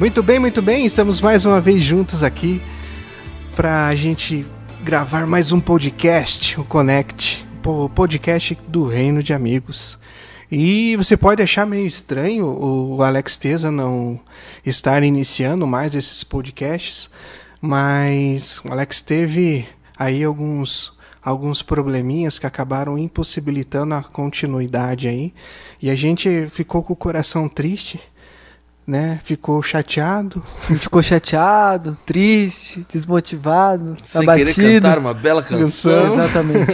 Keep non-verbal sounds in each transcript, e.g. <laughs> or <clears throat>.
Muito bem, muito bem. Estamos mais uma vez juntos aqui para a gente gravar mais um podcast, o Connect, o podcast do Reino de Amigos. E você pode achar meio estranho o Alex Teza não estar iniciando mais esses podcasts, mas o Alex teve aí alguns alguns probleminhas que acabaram impossibilitando a continuidade aí. E a gente ficou com o coração triste né? Ficou chateado. <laughs> Ficou chateado, triste, desmotivado, Sem abatido. querer cantar uma bela canção. Exatamente.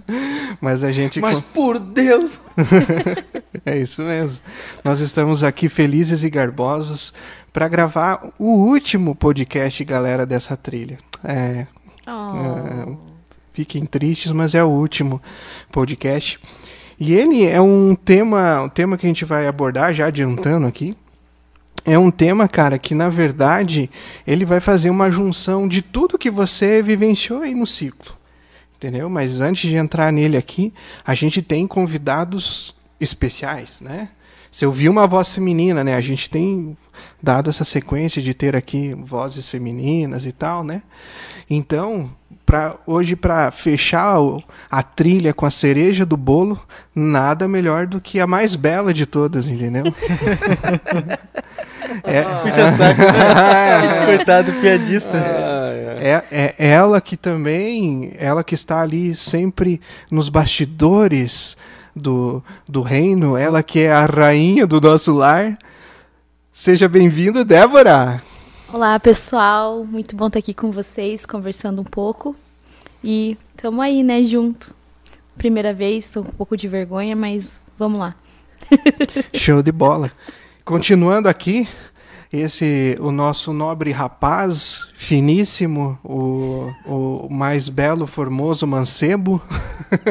<laughs> Mas a gente. Mas por Deus! <laughs> é isso mesmo. Nós estamos aqui felizes e garbosos para gravar o último podcast, galera, dessa trilha. É, Oh. é, fiquem tristes, mas é o último podcast. E ele é um tema, um tema que a gente vai abordar, já adiantando aqui. É um tema, cara, que na verdade ele vai fazer uma junção de tudo que você vivenciou aí no ciclo. Entendeu? Mas antes de entrar nele aqui, a gente tem convidados especiais, né? Você ouviu uma voz feminina, né? A gente tem dado essa sequência de ter aqui vozes femininas e tal, né? Então, pra, hoje para fechar a trilha com a cereja do bolo, nada melhor do que a mais bela de todas, entendeu? <laughs> é, né? <laughs> Coitado do piadista. é, é ela que também, ela que está ali sempre nos bastidores do, do reino, ela que é a rainha do nosso lar. Seja bem-vinda, Débora! Olá, pessoal. Muito bom estar aqui com vocês, conversando um pouco. E tamo aí, né, junto. Primeira vez, tô com um pouco de vergonha, mas vamos lá. <laughs> Show de bola. Continuando aqui, esse o nosso nobre rapaz, finíssimo, o, o mais belo, formoso mancebo.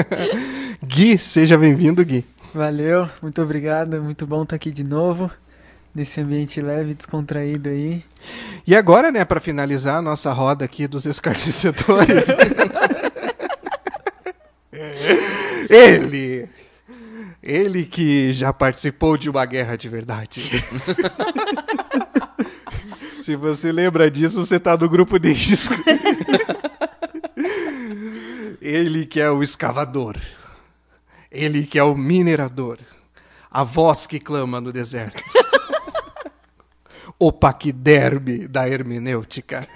<laughs> Gui, seja bem-vindo, Gui. Valeu, muito obrigado. Muito bom estar aqui de novo. Nesse ambiente leve, descontraído aí. E agora, né, para finalizar a nossa roda aqui dos escarnecedores. <laughs> ele, ele que já participou de uma guerra de verdade. <laughs> Se você lembra disso, você tá no grupo de risco. ele que é o escavador. Ele que é o minerador. A voz que clama no deserto o paquiderme da hermenêutica.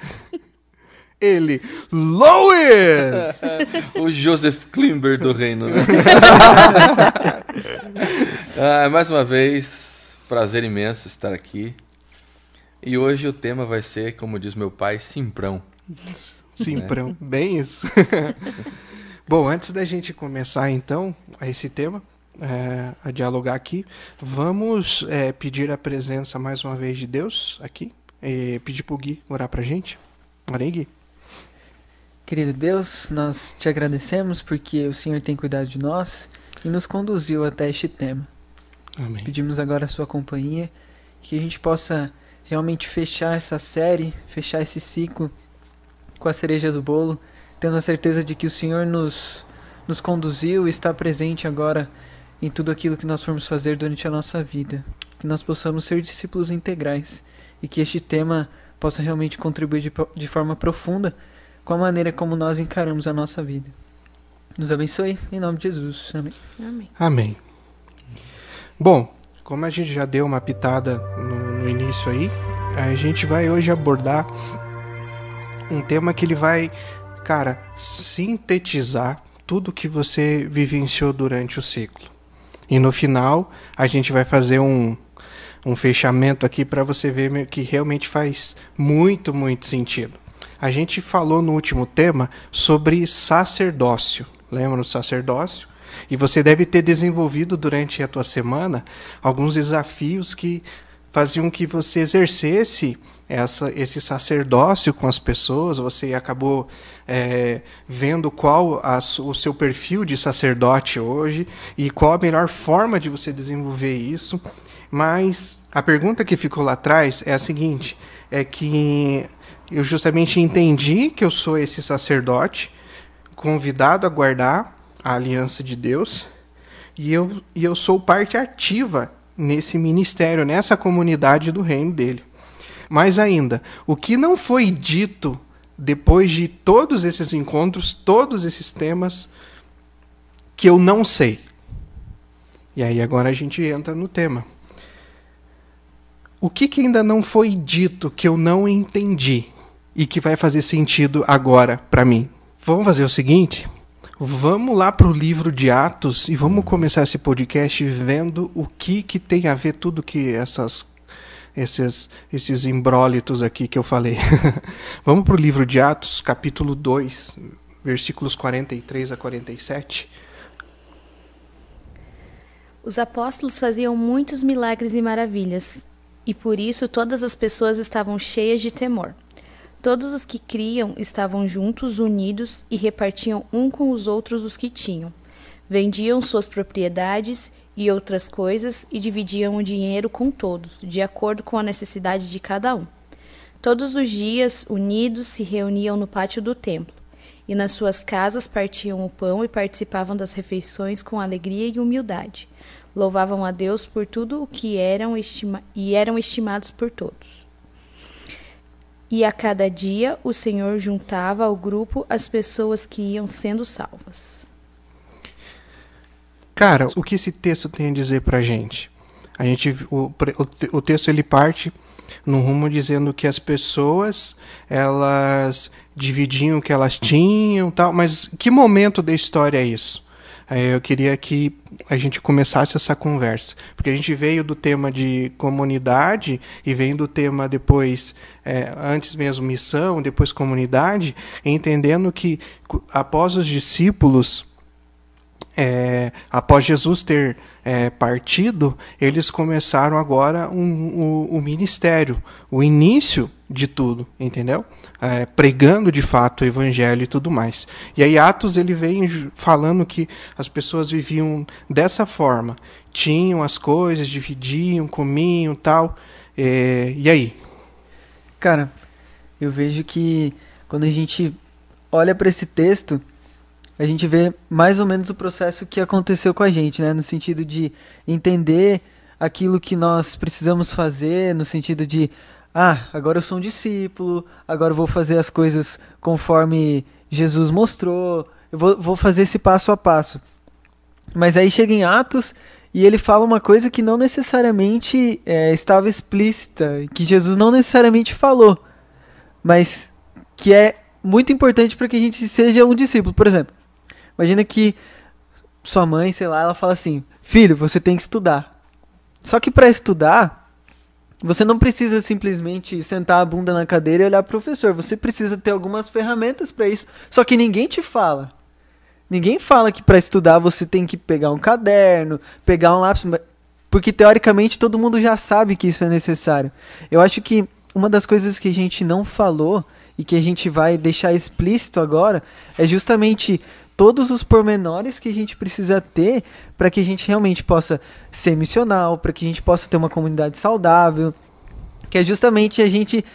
Ele, Lois! <laughs> O Joseph Klimber do reino. Né? <laughs> ah, mais uma vez, prazer imenso estar aqui. E hoje o tema vai ser, como diz meu pai, simprão. Simprão, bem isso. <laughs> Bom, antes da gente começar então a esse tema, é, a dialogar aqui, vamos é, pedir a presença mais uma vez de Deus aqui. E pedir pro Gui orar pra gente. Ora aí, Gui. Querido Deus, nós te agradecemos porque o Senhor tem cuidado de nós e nos conduziu até este tema. Amém. Pedimos agora a sua companhia, que a gente possa realmente fechar essa série, fechar esse ciclo com a cereja do bolo, tendo a certeza de que o Senhor nos, nos conduziu e está presente agora em tudo aquilo que nós formos fazer durante a nossa vida. Que nós possamos ser discípulos integrais e que este tema possa realmente contribuir de, de forma profunda com a maneira como nós encaramos a nossa vida. Nos abençoe, em nome de Jesus. Amém. Amém. Amém. Bom, como a gente já deu uma pitada no, no início aí, a gente vai hoje abordar um tema que ele vai, cara, sintetizar tudo que você vivenciou durante o ciclo. E no final, a gente vai fazer um, um fechamento aqui para você ver que realmente faz muito, muito sentido. A gente falou no último tema sobre sacerdócio. Lembra do sacerdócio? E você deve ter desenvolvido durante a tua semana alguns desafios que faziam que você exercesse essa, esse sacerdócio com as pessoas. Você acabou é, vendo qual a, o seu perfil de sacerdote hoje e qual a melhor forma de você desenvolver isso. Mas a pergunta que ficou lá atrás é a seguinte: é que eu justamente entendi que eu sou esse sacerdote convidado a guardar a aliança de Deus e eu, e eu sou parte ativa nesse ministério, nessa comunidade do reino dele. Mais ainda, o que não foi dito depois de todos esses encontros, todos esses temas, que eu não sei. E aí agora a gente entra no tema. O que, que ainda não foi dito que eu não entendi e que vai fazer sentido agora para mim? Vamos fazer o seguinte? Vamos lá para o livro de Atos e vamos começar esse podcast vendo o que, que tem a ver tudo que essas esses esses imbrólitos aqui que eu falei. <laughs> vamos para o livro de Atos, capítulo 2, versículos 43 a 47. Os apóstolos faziam muitos milagres e maravilhas, e por isso todas as pessoas estavam cheias de temor. Todos os que criam estavam juntos, unidos e repartiam um com os outros os que tinham. Vendiam suas propriedades e outras coisas e dividiam o dinheiro com todos, de acordo com a necessidade de cada um. Todos os dias, unidos, se reuniam no pátio do templo, e nas suas casas partiam o pão e participavam das refeições com alegria e humildade louvavam a Deus por tudo o que eram e eram estimados por todos. E a cada dia o Senhor juntava ao grupo as pessoas que iam sendo salvas. Cara, o que esse texto tem a dizer pra gente? A gente o, o, o texto ele parte no rumo dizendo que as pessoas elas dividiam o que elas tinham, tal, mas que momento da história é isso? Eu queria que a gente começasse essa conversa. Porque a gente veio do tema de comunidade e vem do tema depois, é, antes mesmo missão, depois comunidade, entendendo que após os discípulos, é, após Jesus ter é, partido, eles começaram agora um, um, o ministério, o início de tudo, entendeu? É, pregando de fato o evangelho e tudo mais. E aí Atos ele vem falando que as pessoas viviam dessa forma, tinham as coisas, dividiam, comiam, tal. É, e aí? Cara, eu vejo que quando a gente olha para esse texto, a gente vê mais ou menos o processo que aconteceu com a gente, né? No sentido de entender aquilo que nós precisamos fazer, no sentido de ah, agora eu sou um discípulo, agora eu vou fazer as coisas conforme Jesus mostrou, eu vou, vou fazer esse passo a passo. Mas aí chega em Atos e ele fala uma coisa que não necessariamente é, estava explícita, que Jesus não necessariamente falou, mas que é muito importante para que a gente seja um discípulo. Por exemplo, imagina que sua mãe, sei lá, ela fala assim: Filho, você tem que estudar. Só que para estudar, você não precisa simplesmente sentar a bunda na cadeira e olhar para o professor. Você precisa ter algumas ferramentas para isso. Só que ninguém te fala. Ninguém fala que para estudar você tem que pegar um caderno, pegar um lápis, porque teoricamente todo mundo já sabe que isso é necessário. Eu acho que uma das coisas que a gente não falou e que a gente vai deixar explícito agora é justamente todos os pormenores que a gente precisa ter para que a gente realmente possa ser missional, para que a gente possa ter uma comunidade saudável, que é justamente a gente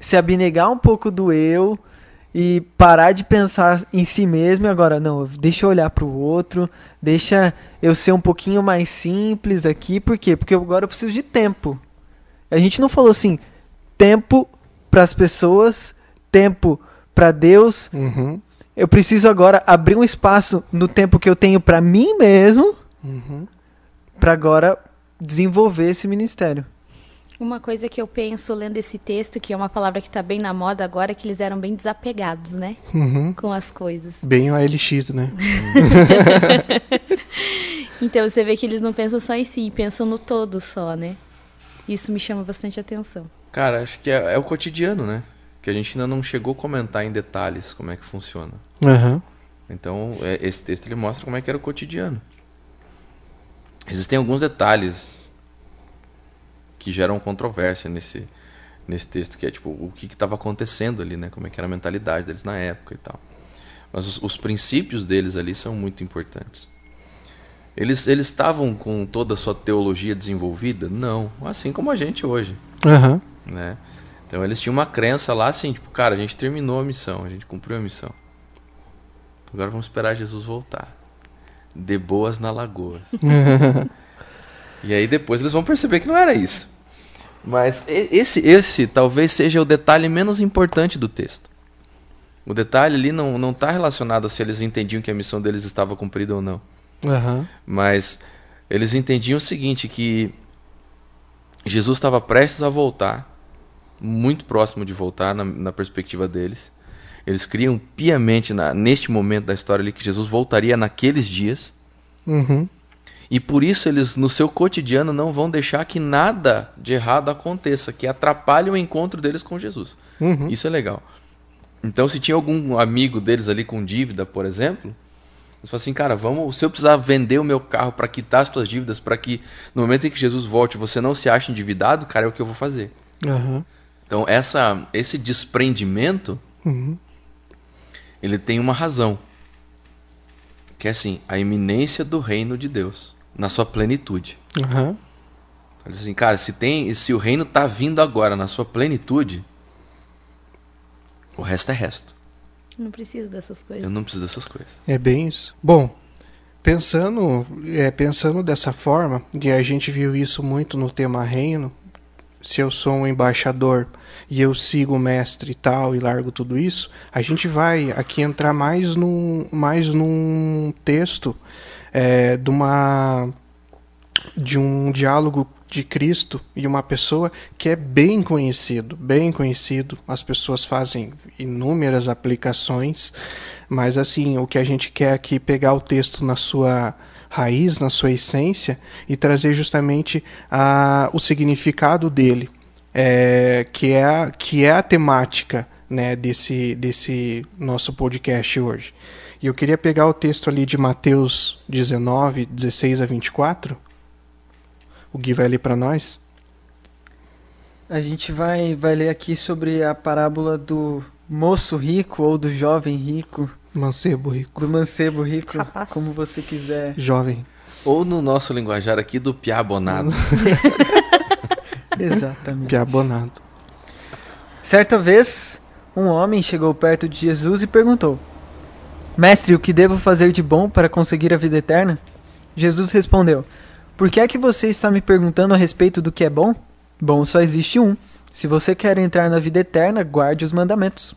se abnegar um pouco do eu e parar de pensar em si mesmo e agora não, deixa eu olhar para o outro, deixa eu ser um pouquinho mais simples aqui, por quê? Porque agora eu preciso de tempo. A gente não falou assim, tempo para as pessoas, tempo para Deus, uhum eu preciso agora abrir um espaço no tempo que eu tenho para mim mesmo, uhum. para agora desenvolver esse ministério. Uma coisa que eu penso lendo esse texto, que é uma palavra que está bem na moda agora, é que eles eram bem desapegados, né? Uhum. Com as coisas. Bem o ALX, né? <laughs> então você vê que eles não pensam só em si, pensam no todo só, né? Isso me chama bastante atenção. Cara, acho que é, é o cotidiano, né? Que a gente ainda não chegou a comentar em detalhes como é que funciona. Uhum. Então, é, esse texto ele mostra como é que era o cotidiano. Existem alguns detalhes que geram controvérsia nesse, nesse texto, que é tipo o que estava acontecendo ali, né? Como é que era a mentalidade deles na época e tal. Mas os, os princípios deles ali são muito importantes. Eles eles estavam com toda a sua teologia desenvolvida? Não, assim como a gente hoje. Uhum. Né? Então eles tinham uma crença lá assim, tipo, cara, a gente terminou a missão, a gente cumpriu a missão. Agora vamos esperar Jesus voltar. De boas na lagoa. <laughs> e aí depois eles vão perceber que não era isso. Mas esse, esse talvez seja o detalhe menos importante do texto. O detalhe ali não está relacionado a se eles entendiam que a missão deles estava cumprida ou não. Uhum. Mas eles entendiam o seguinte, que Jesus estava prestes a voltar, muito próximo de voltar na, na perspectiva deles. Eles criam piamente na, neste momento da história ali que Jesus voltaria naqueles dias. Uhum. E por isso eles, no seu cotidiano, não vão deixar que nada de errado aconteça, que atrapalhe o encontro deles com Jesus. Uhum. Isso é legal. Então, se tinha algum amigo deles ali com dívida, por exemplo, eles falam assim, cara, vamos, se eu precisar vender o meu carro para quitar as tuas dívidas, para que no momento em que Jesus volte você não se ache endividado, cara, é o que eu vou fazer. Uhum. Então, essa, esse desprendimento, Uhum. ele tem uma razão. Que é assim, a iminência do reino de Deus, na sua plenitude. Uhum. Fala assim, cara, se, tem, se o reino tá vindo agora na sua plenitude, o resto é resto. Não preciso dessas coisas. Eu não preciso dessas coisas. É bem isso. Bom, pensando, é, pensando dessa forma, e a gente viu isso muito no tema reino, se eu sou um embaixador e eu sigo o mestre e tal e largo tudo isso, a gente vai aqui entrar mais num, mais num texto é, de uma de um diálogo de Cristo e uma pessoa que é bem conhecido, bem conhecido. As pessoas fazem inúmeras aplicações, mas assim, o que a gente quer aqui é pegar o texto na sua raiz, na sua essência e trazer justamente a, o significado dele, é, que, é a, que é a temática né, desse, desse nosso podcast hoje. E eu queria pegar o texto ali de Mateus 19, 16 a 24. O Gui vai ler para nós. A gente vai, vai ler aqui sobre a parábola do moço rico ou do jovem rico, Mancebo rico. do mancebo rico, Rapaz. como você quiser. Jovem. Ou no nosso linguajar aqui do piabonado. <laughs> Exatamente. Piabonado. Certa vez, um homem chegou perto de Jesus e perguntou: Mestre, o que devo fazer de bom para conseguir a vida eterna? Jesus respondeu: Por que é que você está me perguntando a respeito do que é bom? Bom só existe um. Se você quer entrar na vida eterna, guarde os mandamentos.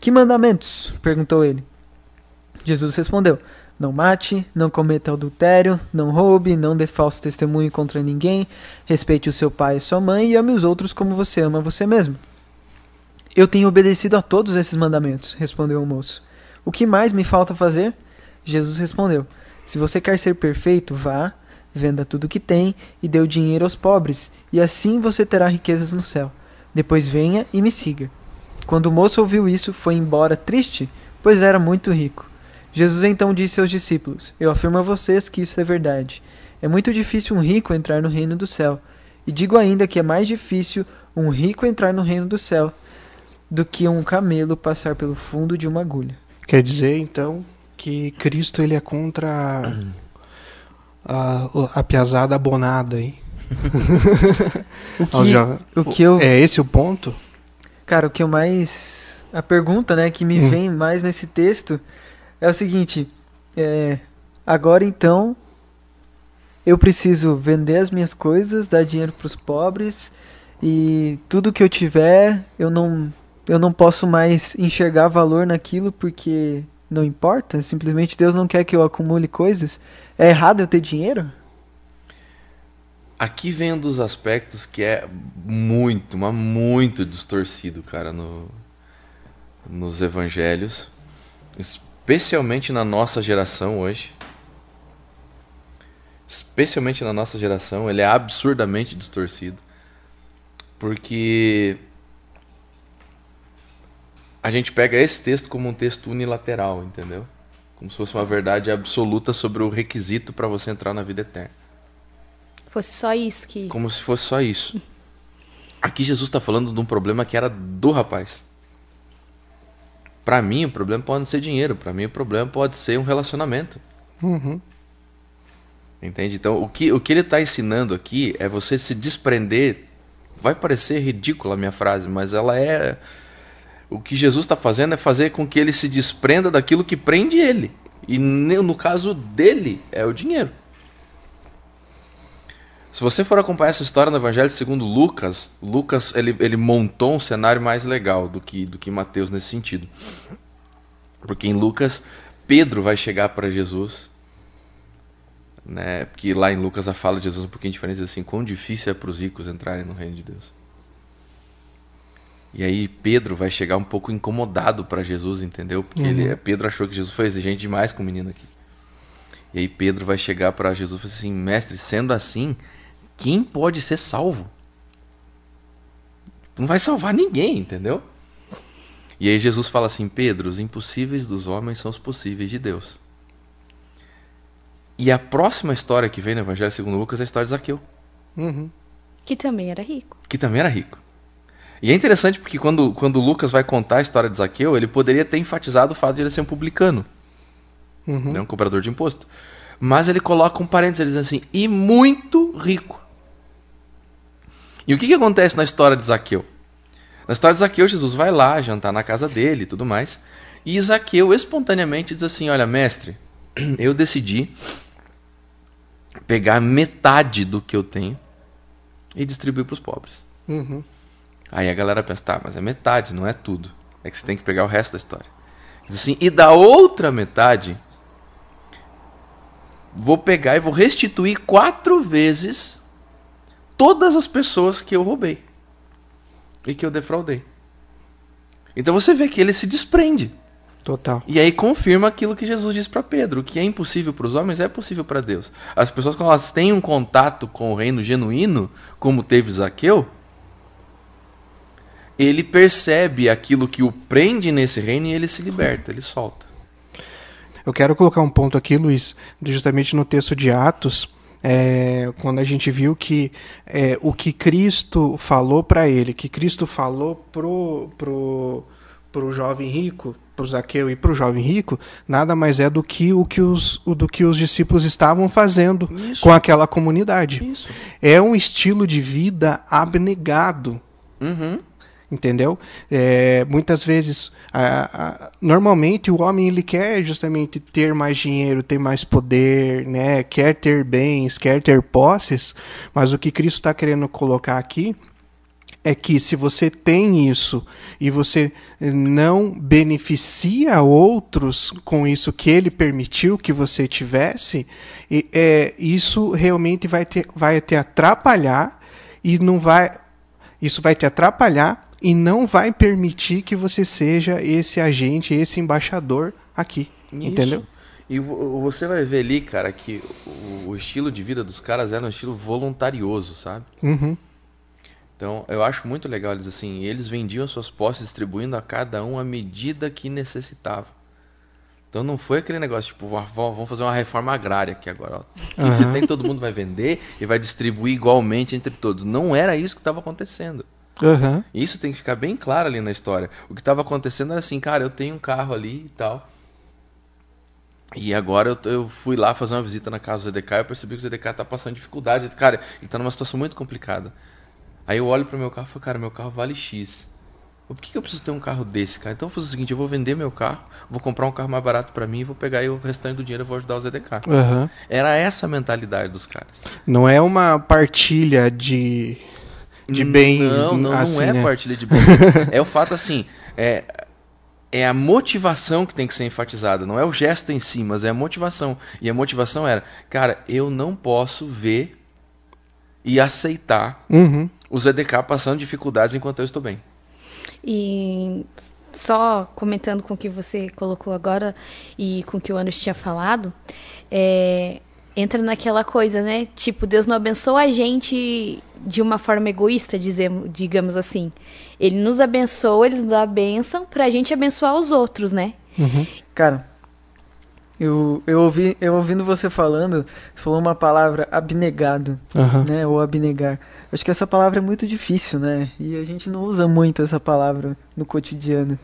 Que mandamentos? perguntou ele. Jesus respondeu: Não mate, não cometa adultério, não roube, não dê falso testemunho contra ninguém, respeite o seu pai e sua mãe e ame os outros como você ama você mesmo. Eu tenho obedecido a todos esses mandamentos, respondeu o moço. O que mais me falta fazer? Jesus respondeu: Se você quer ser perfeito, vá, venda tudo o que tem e dê o dinheiro aos pobres, e assim você terá riquezas no céu. Depois venha e me siga. Quando o moço ouviu isso, foi embora triste, pois era muito rico. Jesus então disse aos discípulos: Eu afirmo a vocês que isso é verdade. É muito difícil um rico entrar no reino do céu. E digo ainda que é mais difícil um rico entrar no reino do céu do que um camelo passar pelo fundo de uma agulha. Quer dizer, então, que Cristo ele é contra a, a, a piazada abonada aí. <laughs> O que, jovens. o que eu, É esse o ponto? cara, o que eu mais a pergunta, né, que me Hum. vem mais nesse texto é o seguinte: é, agora então eu preciso vender as minhas coisas, dar dinheiro para os pobres e tudo que eu tiver eu não eu não posso mais enxergar valor naquilo porque não importa. Simplesmente Deus não quer que eu acumule coisas. É errado eu ter dinheiro? Aqui vem um dos aspectos que é muito, mas muito distorcido, cara, no, nos evangelhos, especialmente na nossa geração hoje. Especialmente na nossa geração, ele é absurdamente distorcido. Porque a gente pega esse texto como um texto unilateral, entendeu? Como se fosse uma verdade absoluta sobre o requisito para você entrar na vida eterna. Fosse só isso que. Como se fosse só isso. Aqui Jesus está falando de um problema que era do rapaz. Para mim, o problema pode não ser dinheiro. Para mim, o problema pode ser um relacionamento. Uhum. Entende? Então, o que, o que ele está ensinando aqui é você se desprender. Vai parecer ridícula a minha frase, mas ela é. O que Jesus está fazendo é fazer com que ele se desprenda daquilo que prende ele. E no caso dele, é o dinheiro. Se você for acompanhar essa história no Evangelho segundo Lucas, Lucas ele, ele montou um cenário mais legal do que, do que Mateus nesse sentido. Porque em Lucas, Pedro vai chegar para Jesus, né? Porque lá em Lucas a fala de Jesus é um pouquinho diferente, assim, quão difícil é para os ricos entrarem no reino de Deus. E aí Pedro vai chegar um pouco incomodado para Jesus, entendeu? Porque uhum. ele, Pedro achou que Jesus foi exigente demais com o menino aqui. E aí Pedro vai chegar para Jesus e assim: Mestre, sendo assim, quem pode ser salvo? Não vai salvar ninguém, entendeu? E aí Jesus fala assim: Pedro, os impossíveis dos homens são os possíveis de Deus. E a próxima história que vem no Evangelho segundo Lucas é a história de Zaqueu. Uhum. Que também era rico. Que também era rico. E é interessante porque quando, quando Lucas vai contar a história de Zaqueu, ele poderia ter enfatizado o fato de ele ser um publicano. Uhum. Né, um cobrador de imposto. Mas ele coloca um parênteses, ele diz assim, e muito rico. E o que, que acontece na história de Zaqueu? Na história de Zaqueu, Jesus vai lá jantar na casa dele e tudo mais. E Zaqueu espontaneamente diz assim: Olha, mestre, <clears throat> eu decidi pegar metade do que eu tenho e distribuir para os pobres. Uhum. Aí a galera pensa, tá, mas é metade, não é tudo. É que você tem que pegar o resto da história. Diz assim, e da outra metade, vou pegar e vou restituir quatro vezes todas as pessoas que eu roubei e que eu defraudei. Então você vê que ele se desprende. Total. E aí confirma aquilo que Jesus disse para Pedro, que é impossível para os homens é possível para Deus. As pessoas quando elas têm um contato com o reino genuíno, como teve Zaqueu, ele percebe aquilo que o prende nesse reino e ele se liberta, ele solta. Eu quero colocar um ponto aqui, Luiz, justamente no texto de Atos, é, quando a gente viu que é, o que Cristo falou para ele, que Cristo falou pro, pro, pro jovem rico, pro Zaqueu e pro jovem rico, nada mais é do que o que os, o, do que os discípulos estavam fazendo Isso. com aquela comunidade. Isso. É um estilo de vida abnegado. Uhum entendeu? É, muitas vezes, a, a, normalmente o homem ele quer justamente ter mais dinheiro, ter mais poder, né? Quer ter bens, quer ter posses, mas o que Cristo está querendo colocar aqui é que se você tem isso e você não beneficia outros com isso que ele permitiu que você tivesse, é, isso realmente vai te, vai te atrapalhar e não vai. Isso vai te atrapalhar e não vai permitir que você seja esse agente, esse embaixador aqui. Isso. Entendeu? E você vai ver ali, cara, que o estilo de vida dos caras era um estilo voluntarioso, sabe? Uhum. Então, eu acho muito legal eles assim, eles vendiam suas posses distribuindo a cada um a medida que necessitava. Então não foi aquele negócio, tipo, vamos fazer uma reforma agrária aqui agora. Ó. Que uhum. você tem, todo mundo vai vender e vai distribuir igualmente entre todos. Não era isso que estava acontecendo. Uhum. Isso tem que ficar bem claro ali na história. O que estava acontecendo era assim, cara, eu tenho um carro ali e tal. E agora eu, eu fui lá fazer uma visita na casa do ZDK e eu percebi que o ZDK está passando dificuldade. Cara, ele está numa situação muito complicada. Aí eu olho para o meu carro e falo, cara, meu carro vale X. Por que, que eu preciso ter um carro desse, cara? Então eu fazer o seguinte, eu vou vender meu carro, vou comprar um carro mais barato para mim vou pegar aí o restante do dinheiro e vou ajudar o ZDK. Uhum. Era essa a mentalidade dos caras. Não é uma partilha de de bens. Não, não, assim, não é né? partilha de bens. é o fato assim, é, é a motivação que tem que ser enfatizada, não é o gesto em si, mas é a motivação. E a motivação era, cara, eu não posso ver e aceitar uhum. o ZDK passando dificuldades enquanto eu estou bem. E só comentando com o que você colocou agora e com o que o Anos tinha falado, é, entra naquela coisa, né? Tipo, Deus não abençoa a gente de uma forma egoísta, dizemos, digamos assim. Ele nos abençoa, eles nos dá a bênção pra gente abençoar os outros, né? Uhum. Cara, eu, eu, ouvi, eu ouvindo você falando, você falou uma palavra abnegado, uhum. né? Ou abnegar. Acho que essa palavra é muito difícil, né? E a gente não usa muito essa palavra no cotidiano.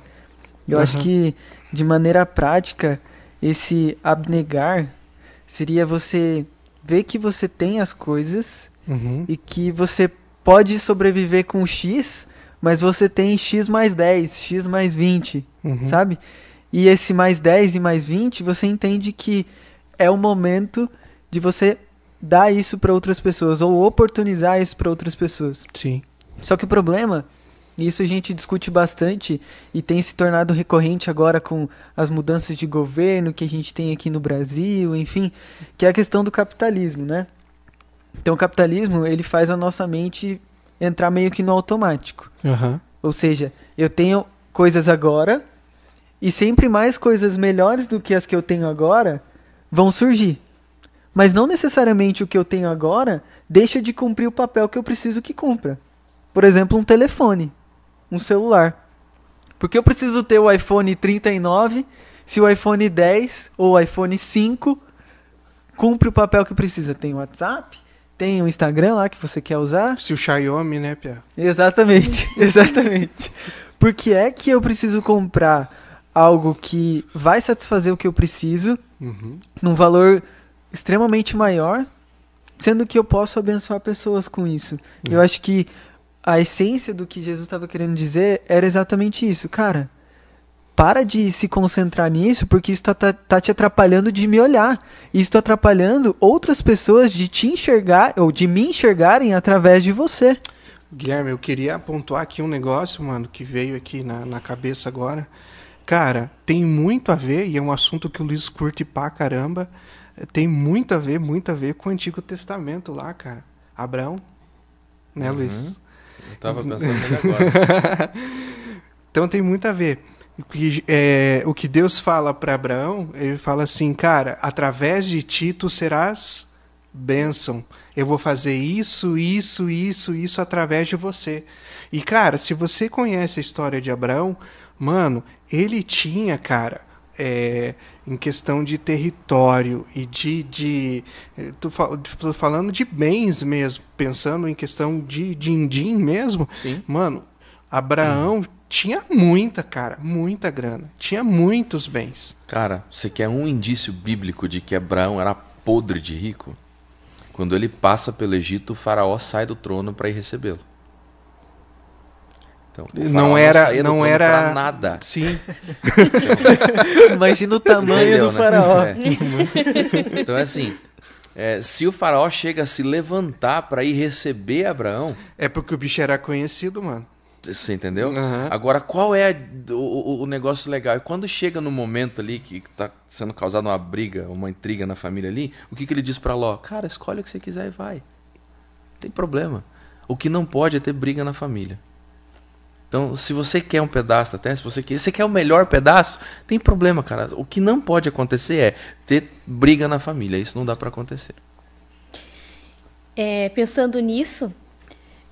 Eu uhum. acho que, de maneira prática, esse abnegar seria você ver que você tem as coisas uhum. e que você pode sobreviver com X, mas você tem X mais 10, X mais 20, uhum. sabe? E esse mais 10 e mais 20, você entende que é o momento de você dar isso para outras pessoas ou oportunizar isso para outras pessoas. Sim. Só que o problema, isso a gente discute bastante e tem se tornado recorrente agora com as mudanças de governo que a gente tem aqui no Brasil, enfim, que é a questão do capitalismo, né? Então o capitalismo, ele faz a nossa mente entrar meio que no automático. Aham. Ou seja, eu tenho coisas agora e sempre mais coisas melhores do que as que eu tenho agora vão surgir. Mas não necessariamente o que eu tenho agora deixa de cumprir o papel que eu preciso que cumpra. Por exemplo, um telefone, um celular. Porque eu preciso ter o iPhone 39 se o iPhone 10 ou o iPhone 5 cumpre o papel que precisa. Tem o WhatsApp, tem o Instagram lá que você quer usar, Se o Xiaomi, né, Pia? Exatamente, <laughs> exatamente. Por que é que eu preciso comprar algo que vai satisfazer o que eu preciso Uhum. num valor extremamente maior, sendo que eu posso abençoar pessoas com isso? Eu acho que a essência do que Jesus estava querendo dizer era exatamente isso, cara. Para de se concentrar nisso, porque isso tá, tá, tá te atrapalhando de me olhar. Isso tá atrapalhando outras pessoas de te enxergar, ou de me enxergarem através de você. Guilherme, eu queria pontuar aqui um negócio, mano, que veio aqui na, na cabeça agora. Cara, tem muito a ver, e é um assunto que o Luiz curte pra caramba. Tem muito a ver, muito a ver com o Antigo Testamento lá, cara. Abraão, né, Luiz? Eu tava pensando nele agora. <laughs> Então tem muito a ver. O que, é, o que Deus fala para Abraão, ele fala assim, cara, através de ti tu serás bênção. Eu vou fazer isso, isso, isso, isso através de você. E, cara, se você conhece a história de Abraão, mano, ele tinha, cara, é, em questão de território e de. de eh, tô, tô falando de bens mesmo, pensando em questão de din-din mesmo. Sim. Mano, Abraão tinha muita, cara, muita grana. Tinha muitos bens. Cara, você quer um indício bíblico de que Abraão era podre de rico? Quando ele passa pelo Egito, o faraó sai do trono para ir recebê-lo. Então, Não era- não era- pra nada. Sim. <laughs> Imagina o tamanho Entendeu, do né? faraó. É. Então é assim, é, se o faraó chega a se levantar para ir receber Abraão, É porque o bicho era conhecido, mano. você entendeu? Aham. Agora, qual é a- o, o- negócio legal? E quando chega no momento ali que tá sendo causada uma briga, uma intriga na família ali, o que, que ele diz pra Ló? Cara, escolhe o que você quiser e vai. Não tem problema. O que não pode é ter briga na família. Então, se você quer um pedaço da terra, se você quer, você quer o melhor pedaço, tem problema, cara. O que não pode acontecer é ter briga na família. Isso não dá pra acontecer. É, pensando nisso,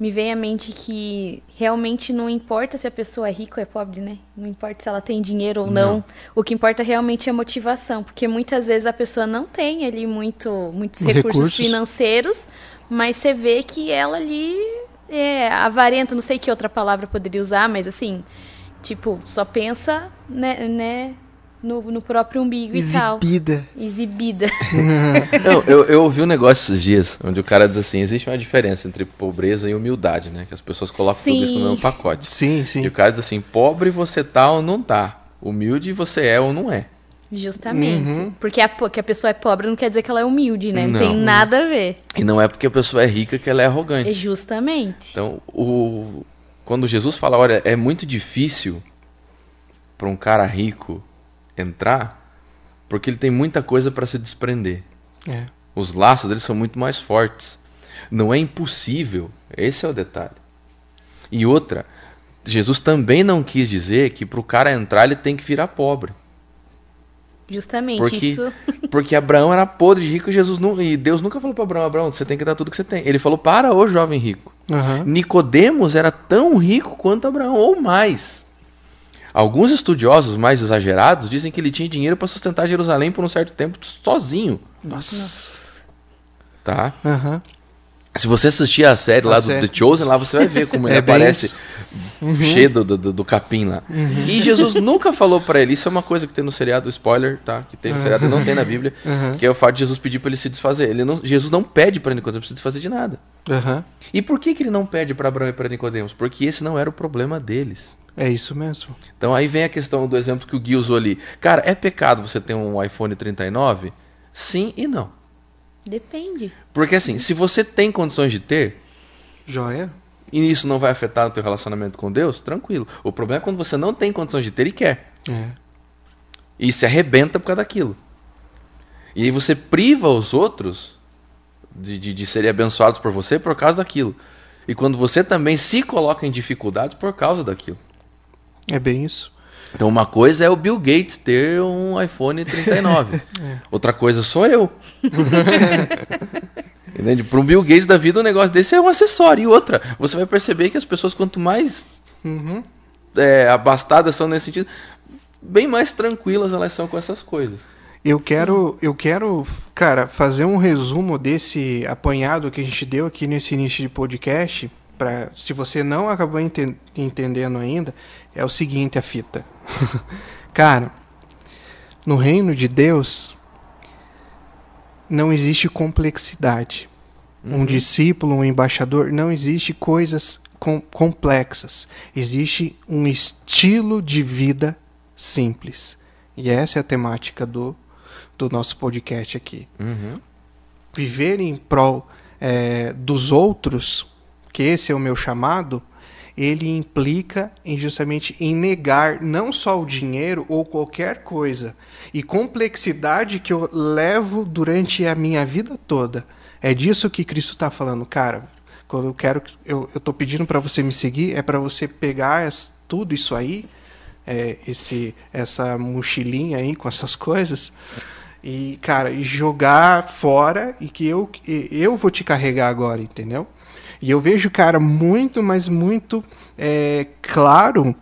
me vem à mente que realmente não importa se a pessoa é rica ou é pobre, né? Não importa se ela tem dinheiro ou não. Não. O que importa realmente é a motivação, porque muitas vezes a pessoa não tem ali muito, muitos Recursos. recursos financeiros, mas você vê que ela ali é avarenta, não sei que outra palavra poderia usar, mas assim, tipo, só pensa, né, né no, no próprio umbigo e tal. Exibida. Exibida. <laughs> Não, eu, eu ouvi um negócio esses dias, onde o cara diz assim, existe uma diferença entre pobreza e humildade, né? Que as pessoas colocam tudo isso no Sim. mesmo pacote. Sim, E sim. o cara diz assim, pobre você tá ou não tá. Humilde você é ou não é. Justamente. Uhum. Porque a, que a pessoa é pobre não quer dizer que ela é humilde, né? Não, Não. tem nada a ver. E não é porque a pessoa é rica que ela é É arrogante. justamente. Então, o... quando Jesus fala, olha, é muito difícil para um cara rico entrar, porque ele tem muita coisa para se desprender. É. Os laços deles são muito mais fortes. Não é impossível. Esse é o detalhe. E outra, Jesus também não quis dizer que para o cara entrar ele tem que virar pobre. Justamente. Porque, Isso. <laughs> porque Abraão era podre de rico e, Jesus nu- e Deus nunca falou para Abraão, Abraão, você tem que dar tudo que você tem. Ele falou para o jovem rico. Aham. Nicodemos era tão rico quanto Abraão, ou mais. Alguns estudiosos mais exagerados dizem que ele tinha dinheiro para sustentar Jerusalém por um certo tempo sozinho, Nossa. tá? Aham. Se você assistir a série A lá do série. The Chosen, lá você vai ver como <laughs> ele É aparece. Uhum. cheio do, do, do capim lá. E Jesus nunca falou para ele, isso é uma coisa que tem no seriado, spoiler, tá? Que tem no seriado e não tem na Bíblia, Uhum. que é o fato de Jesus pedir para ele se desfazer. Ele não, Jesus não pede para Nicodemos se desfazer de nada. Aham. E por que, que ele não pede para Abraão e para Nicodemos? Porque esse não era o problema deles. É isso mesmo. Então aí vem a questão do exemplo que o Gui usou ali. Cara, é pecado você ter um iPhone 39? Sim e não. Depende. Porque assim, se você tem condições de ter, Joia? e isso não vai afetar o teu relacionamento com Deus, tranquilo. O problema é quando você não tem condições de ter e quer. É. E se arrebenta por causa daquilo. E aí você priva os outros de, de, de serem abençoados por você por causa daquilo. E quando você também se coloca em dificuldades por causa daquilo. É bem isso. Então uma coisa é o Bill Gates ter um iPhone 39. <laughs> Outra coisa sou eu. <laughs> Entende? Para um Bill Gates da vida, um negócio desse é um acessório. E outra, você vai perceber que as pessoas, quanto mais Uhum. é, abastadas são nesse sentido, bem mais tranquilas elas são com essas coisas. Eu quero, eu quero, cara, fazer um resumo desse apanhado que a gente deu aqui nesse início de podcast. Pra, se você não acabou enten- entendendo ainda, é o seguinte a fita. <laughs> cara, no reino de Deus não existe complexidade. Um discípulo, um embaixador, não existe coisas com- complexas. Existe um estilo de vida simples. E essa é a temática do, do nosso podcast aqui. Uhum. Viver em prol eh, dos outros, que esse é o meu chamado, ele implica em justamente em negar não só o dinheiro ou qualquer coisa e complexidade que eu levo durante a minha vida toda. É disso que Cristo está falando, cara. Quando eu quero, eu tô pedindo para você me seguir, é para você pegar tudo isso aí, é, esse essa mochilinha aí com essas coisas e cara jogar fora e que eu eu vou te carregar agora, entendeu? E eu vejo, cara, muito, mas muito é, claro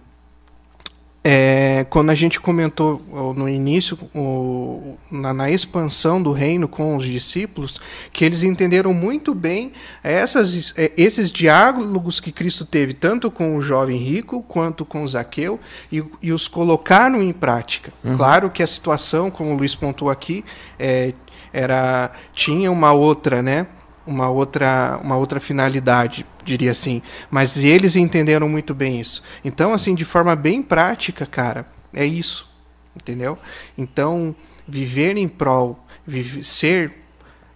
é, quando a gente comentou no início, o- na, na expansão do reino com os discípulos, que eles entenderam muito bem essas, é, esses diálogos que Cristo teve, tanto com o jovem rico quanto com o Zaqueu, e, e os colocaram em prática. Claro que a situação, como o Luiz pontuou aqui, é, era, tinha uma outra, né? Uma outra uma outra finalidade, diria assim. Mas eles entenderam muito bem isso. Então, assim, de forma bem prática, cara, é isso, entendeu? Então, viver em prol, vive- ser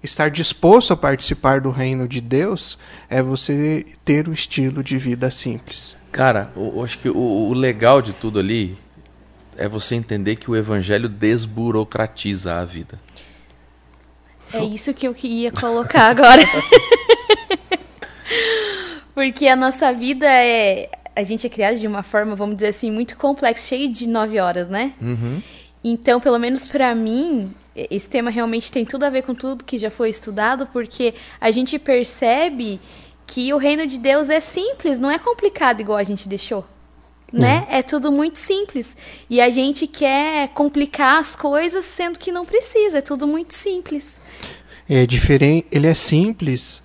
estar disposto a participar do reino de Deus é você ter o estilo de vida simples. Cara, eu acho que o, o legal de tudo ali é você entender que o evangelho desburocratiza a vida. É isso que eu ia colocar <laughs> agora. Porque a nossa vida é. A gente é criado de uma forma, vamos dizer assim, muito complexa, cheia de nove horas, né? Uhum. Então, pelo menos pra mim, esse tema realmente tem tudo a ver com tudo que já foi estudado, porque a gente percebe que o reino de Deus é simples, não é complicado igual a gente deixou. Né? É tudo muito simples. E a gente quer complicar as coisas, sendo que não precisa, é tudo muito simples. É diferente, ele é simples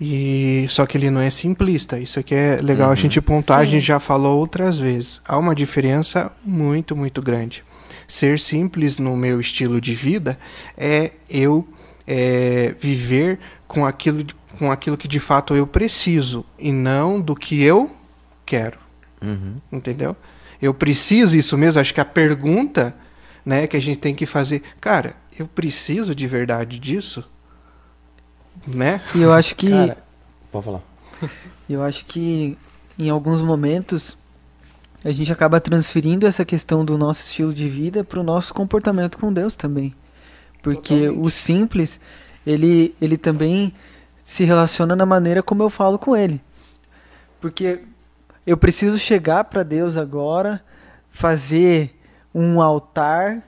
e só que ele não é simplista. Isso aqui é legal a gente pontuar, a Sim. gente já falou outras vezes. Há uma diferença muito, muito grande. Ser simples no meu estilo de vida é eu é, viver com aquilo, com aquilo que de fato eu preciso e não do que eu quero. Uhum. Entendeu? Eu preciso isso mesmo. Acho que a pergunta né, que a gente tem que fazer, cara, eu preciso de verdade disso? Né? E eu acho que Cara, pode falar. <laughs> eu acho que em alguns momentos a gente acaba transferindo essa questão do nosso estilo de vida para o nosso comportamento com Deus também. Porque Totalmente. o simples, ele, ele também se relaciona na maneira como eu falo com ele. Porque eu preciso chegar para Deus agora, fazer um altar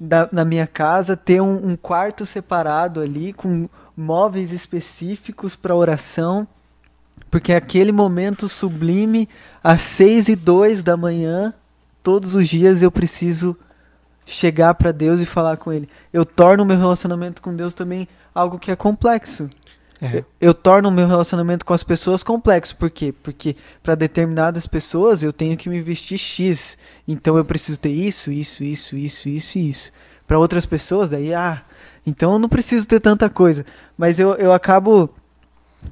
da, na minha casa, ter um, um quarto separado ali com móveis específicos para oração, porque aquele momento sublime, às seis e dois da manhã, todos os dias eu preciso chegar para Deus e falar com Ele. Eu torno o meu relacionamento com Deus também algo que é complexo. É. Eu, torno o meu relacionamento com as pessoas complexo. Por quê? Porque para determinadas pessoas eu tenho que me vestir X. Então eu preciso ter isso, isso, isso, isso, isso e isso. Para outras pessoas, daí, ah, então eu não preciso ter tanta coisa. Mas eu, eu acabo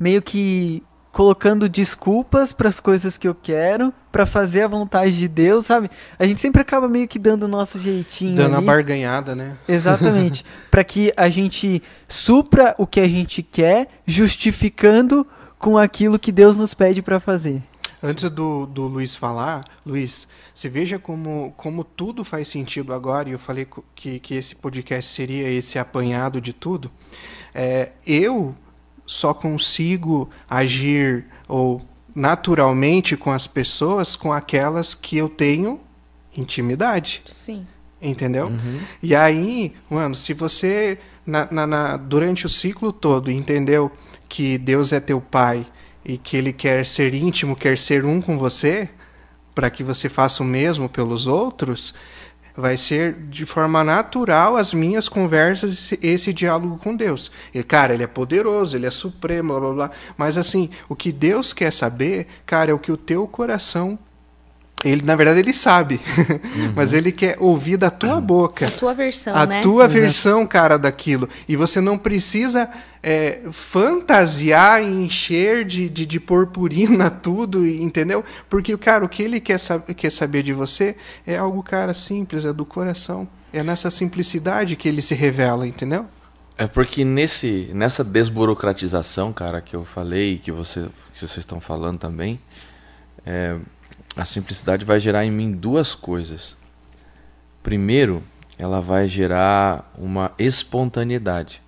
meio que colocando desculpas para as coisas que eu quero, para fazer a vontade de Deus, sabe? A gente sempre acaba meio que dando o nosso jeitinho Dando ali. a barganhada, né? <laughs> Exatamente. para que a gente supra o que a gente quer, justificando com aquilo que Deus nos pede para fazer. Antes do, do Luiz falar, Luiz, você veja como, como tudo faz sentido agora, e eu falei que, que esse podcast seria esse apanhado de tudo. É, eu só consigo agir ou naturalmente com as pessoas com aquelas que eu tenho intimidade. Sim. Entendeu? Uhum. E aí, mano, se você na, na- na- durante o ciclo todo entendeu que Deus é teu pai e que ele quer ser íntimo, quer ser um com você, para que você faça o mesmo pelos outros, vai ser de forma natural as minhas conversas, esse, diálogo com Deus. E, cara, ele é poderoso, ele é supremo, blá blá blá. Mas assim, o que Deus quer saber, cara, é o que o teu coração. Ele, na verdade, ele sabe, <laughs> mas ele quer ouvir da tua boca A tua versão, a né? tua versão, cara, daquilo. E você não precisa é, fantasiar e encher de, de, de purpurina <laughs> tudo, e- entendeu? Porque, cara, o que ele quer, sab quer saber de você é algo, cara, simples, é do coração. É nessa simplicidade que ele se revela, entendeu? É porque nesse, nessa desburocratização, cara, que eu falei, que, você, que vocês estão falando também, é, a simplicidade vai gerar em mim duas coisas. Primeiro, ela vai gerar uma espontaneidade.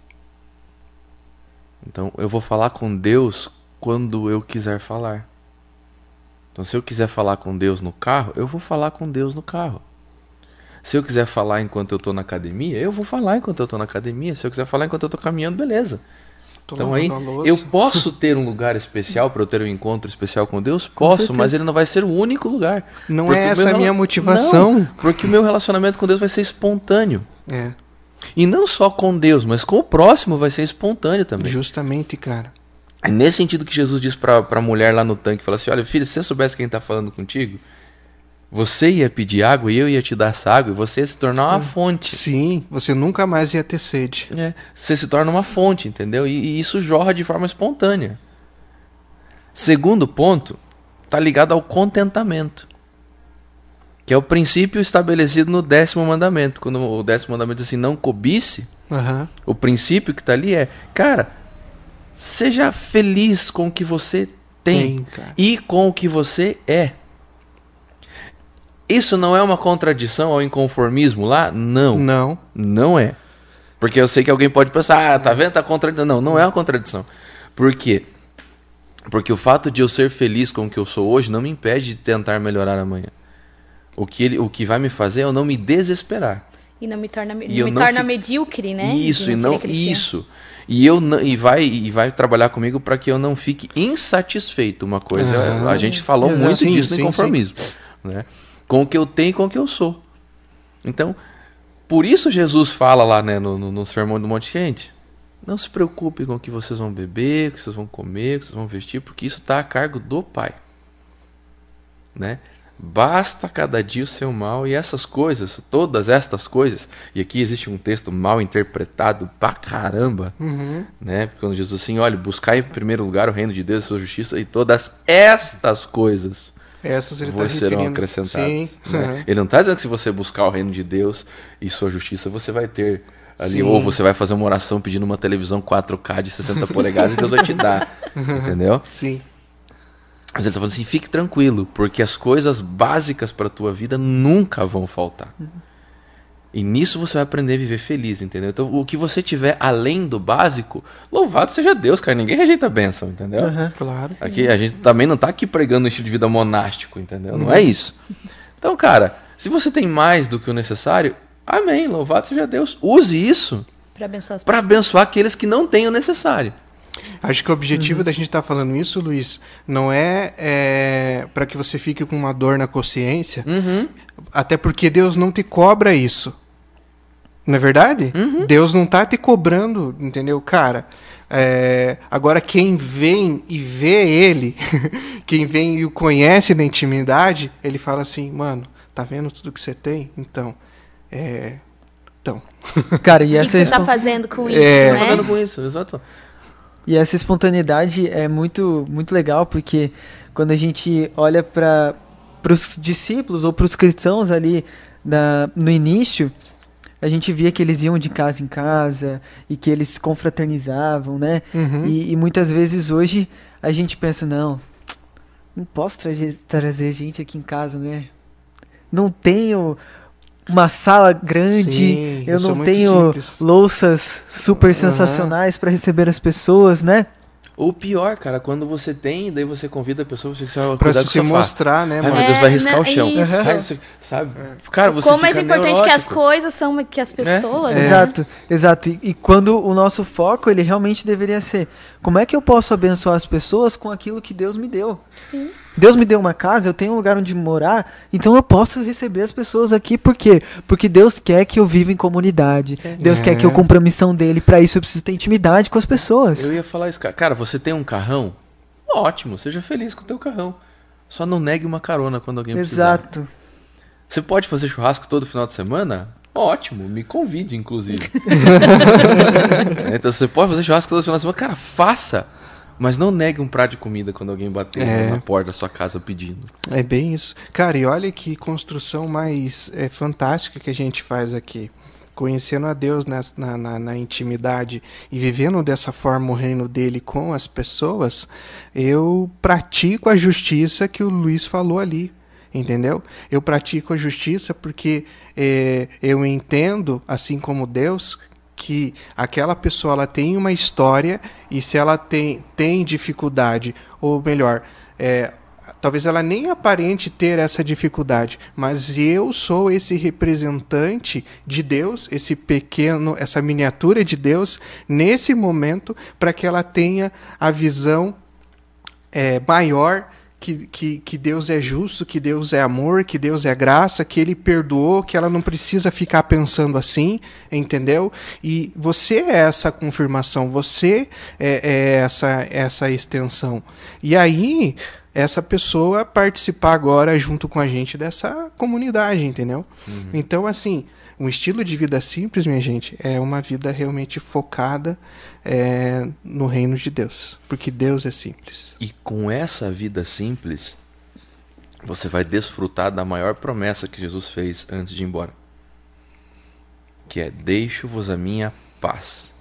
Então, eu vou falar com Deus quando eu quiser falar. Então, se eu quiser falar com Deus no carro, eu vou falar com Deus no carro. Se eu quiser falar enquanto eu estou na academia, eu vou falar enquanto eu estou na academia. Se eu quiser falar enquanto eu estou caminhando, beleza. Então aí, a eu posso ter um lugar especial para eu ter um encontro especial com Deus? Posso, certeza. mas ele não vai ser o único lugar. Não é essa a minha motivação. Não, porque o meu relacionamento com Deus vai ser espontâneo. É, E não só com Deus, mas com o próximo vai ser espontâneo também. justamente, cara. É nesse sentido que Jesus diz pra, pra mulher lá no tanque, fala assim, olha filha, se você soubesse quem tá falando contigo, você ia pedir água e eu ia te dar essa água e você ia se tornar uma fonte. Sim, você nunca mais ia ter sede. É, você se torna uma fonte, entendeu? E, e isso jorra de forma espontânea. Segundo ponto, tá ligado ao contentamento. Que é o princípio estabelecido no décimo mandamento. Quando o décimo mandamento diz assim, não cobice, Aham. o princípio que tá ali é, cara, seja feliz com o que você tem, Tem, e com o que você é. Isso não é uma contradição ao inconformismo lá? Não. Não. Não é. Porque eu sei que alguém pode pensar, ah, tá vendo? Tá contradição. Não, não é uma contradição. Por quê? Porque o fato de eu ser feliz com o que eu sou hoje não me impede de tentar melhorar amanhã. O que, ele, o que vai me fazer é eu não me desesperar. E não me torna, E eu me não torna fi- medíocre, né? Isso, e não isso. E eu não, e vai e vai trabalhar comigo para que eu não fique insatisfeito. Uma coisa, Ah, a gente falou exato. muito Sim, disso sim, no inconformismo, né? Com o que eu tenho e com o que eu sou. Então, por isso Jesus fala lá, né, no, no, no sermão do monte, gente, não se preocupe com o que vocês vão beber, o que vocês vão comer, o que vocês vão vestir, porque isso está a cargo do Pai, né? Basta cada dia o seu mal e essas coisas, todas estas coisas, e aqui existe um texto mal interpretado pra caramba, Uhum. né? Porque quando Jesus assim, olha, buscar em primeiro lugar o reino de Deus e sua justiça e todas estas coisas Essas ele vos tá serão acrescentadas. Sim. né? aham. Ele não está dizendo que se você buscar o reino de Deus e sua justiça, você vai ter ali, Sim. ou você vai fazer uma oração pedindo uma televisão 4K de 60 polegadas e Deus vai te dar. Entendeu? Sim. Mas ele está falando assim, fique tranquilo, porque as coisas básicas para a tua vida nunca vão faltar. E nisso você vai aprender a viver feliz, entendeu? Então, o que você tiver além do básico, louvado seja Deus, cara. Ninguém rejeita a bênção, entendeu? Aham. Claro. Aqui a gente também não tá aqui pregando um estilo de vida monástico, entendeu? Não é isso. Então, cara, se você tem mais do que o necessário, amém, louvado seja Deus. Use isso abençoar para pessoas. abençoar aqueles que não têm o necessário. Acho que o objetivo da gente estar falando isso, Luiz, não é, é para que você fique com uma dor na consciência, Uhum. até porque Deus não te cobra isso. Não é verdade? Uhum. Deus não tá te cobrando, entendeu? Cara, é, agora quem vem e vê ele, <laughs> quem vem e o conhece na intimidade, ele fala assim, mano, tá vendo tudo que você tem? Então, é... Então, <laughs> Cara, e O que, essa você tá fazendo com É. isso, O que você tá né? fazendo com isso? Exato. E essa espontaneidade é muito, muito legal, porque quando a gente olha para os discípulos ou para os cristãos ali na, no início, a gente via que eles iam de casa em casa e que eles confraternizavam, né? Uhum. E, e muitas vezes hoje a gente pensa, não, não posso trazer, trazer gente aqui em casa, né? Não tenho uma sala grande, Sim, eu não tenho simples. louças super Aham. sensacionais para receber as pessoas, né? Ou pior, cara, quando você tem, daí você convida a pessoa, você vai Pra cuidar se sofá. mostrar, né, Ai, meu Deus, É, vai riscar não, o chão. isso. Sabe? Cara, você Como mais fica importante que as neurótico. coisas são que as pessoas, né? Exato, exato. E, e quando o nosso foco, ele realmente deveria ser, como é que eu posso abençoar as pessoas com aquilo que Deus me deu? Sim. Deus me deu uma casa, eu tenho um lugar onde morar, então eu posso receber as pessoas aqui, por quê? Porque Deus quer que eu viva em comunidade. Deus É. quer que eu cumpra a missão dele, para isso eu preciso ter intimidade com as pessoas. Eu ia falar isso, cara. Cara, você tem um carrão? Ótimo, seja feliz com o teu carrão. Só não negue uma carona quando alguém precisar. Exato. Você pode fazer churrasco todo final de semana? Ótimo, me convide, inclusive. <laughs> É, então você pode fazer churrasco todo final de semana? Cara, faça! Mas não negue um prato de comida quando alguém bater É. na porta da sua casa pedindo. É bem isso. Cara, e olha que construção mais é, fantástica que a gente faz aqui. Conhecendo a Deus na, na, na intimidade e vivendo dessa forma o reino dele com as pessoas, eu pratico a justiça que o Luiz falou ali. Entendeu? Eu pratico a justiça porque é, eu entendo, assim como Deus, que aquela pessoa ela tem uma história e se ela tem, tem dificuldade, ou melhor, é, talvez ela nem aparente ter essa dificuldade, mas eu sou esse representante de Deus, esse pequeno, essa miniatura de Deus nesse momento para que ela tenha a visão é, maior que, que, que Deus é justo, que Deus é amor, que Deus é graça, que Ele perdoou, que ela não precisa ficar pensando assim, entendeu? E você é essa confirmação, você é, é essa, essa extensão. E aí, essa pessoa participar agora junto com a gente dessa comunidade, entendeu? Então, assim, um estilo de vida simples, minha gente, é uma vida realmente focada é, no reino de Deus. Porque Deus é simples. E com essa vida simples, você vai desfrutar da maior promessa que Jesus fez antes de ir embora. Que é: Deixo-vos a minha paz.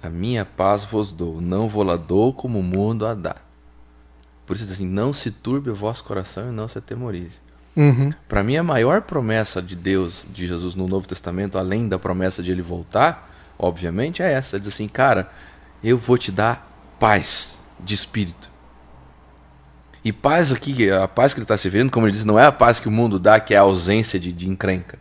A minha paz vos dou, não vou lá dou como o mundo a dá. Por isso diz assim: Não se turbe o vosso coração e não se atemorize. Uhum. Para mim, a maior promessa de Deus, de Jesus no Novo Testamento, além da promessa de ele voltar, obviamente, é essa: diz assim, cara, eu vou te dar paz de espírito. E paz aqui, a paz que ele está se referindo, como ele diz, não é a paz que o mundo dá, que é a ausência de, de encrenca.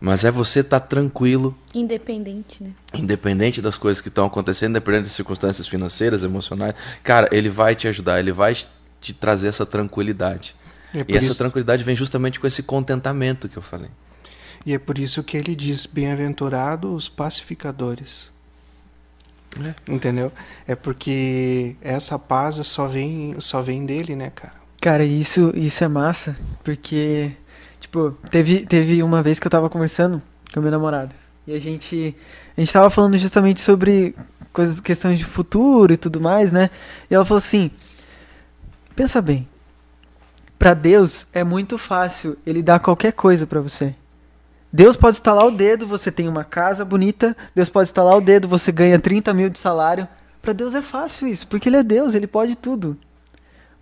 Mas é você estar tranquilo, Independente, né? independente das coisas que estão acontecendo, independente das circunstâncias financeiras, emocionais. Cara, ele vai te ajudar, ele vai te trazer essa tranquilidade. E é E essa isso- tranquilidade vem justamente com esse contentamento que eu falei. E é por isso que ele diz: bem-aventurados os pacificadores. É. Entendeu? É porque essa paz só vem, só vem dele, né, cara? Cara, isso, isso é massa, porque, tipo, teve, teve uma vez que eu tava conversando com meu namorado. E a gente, a gente tava falando justamente sobre coisas, questões de futuro e tudo mais, né? E ela falou assim: pensa bem, pra Deus é muito fácil ele dar qualquer coisa pra você. Deus pode estalar o dedo, você tem uma casa bonita, Deus pode estalar o dedo, você ganha 30 mil de salário. Pra Deus é fácil isso, porque Ele é Deus, Ele pode tudo.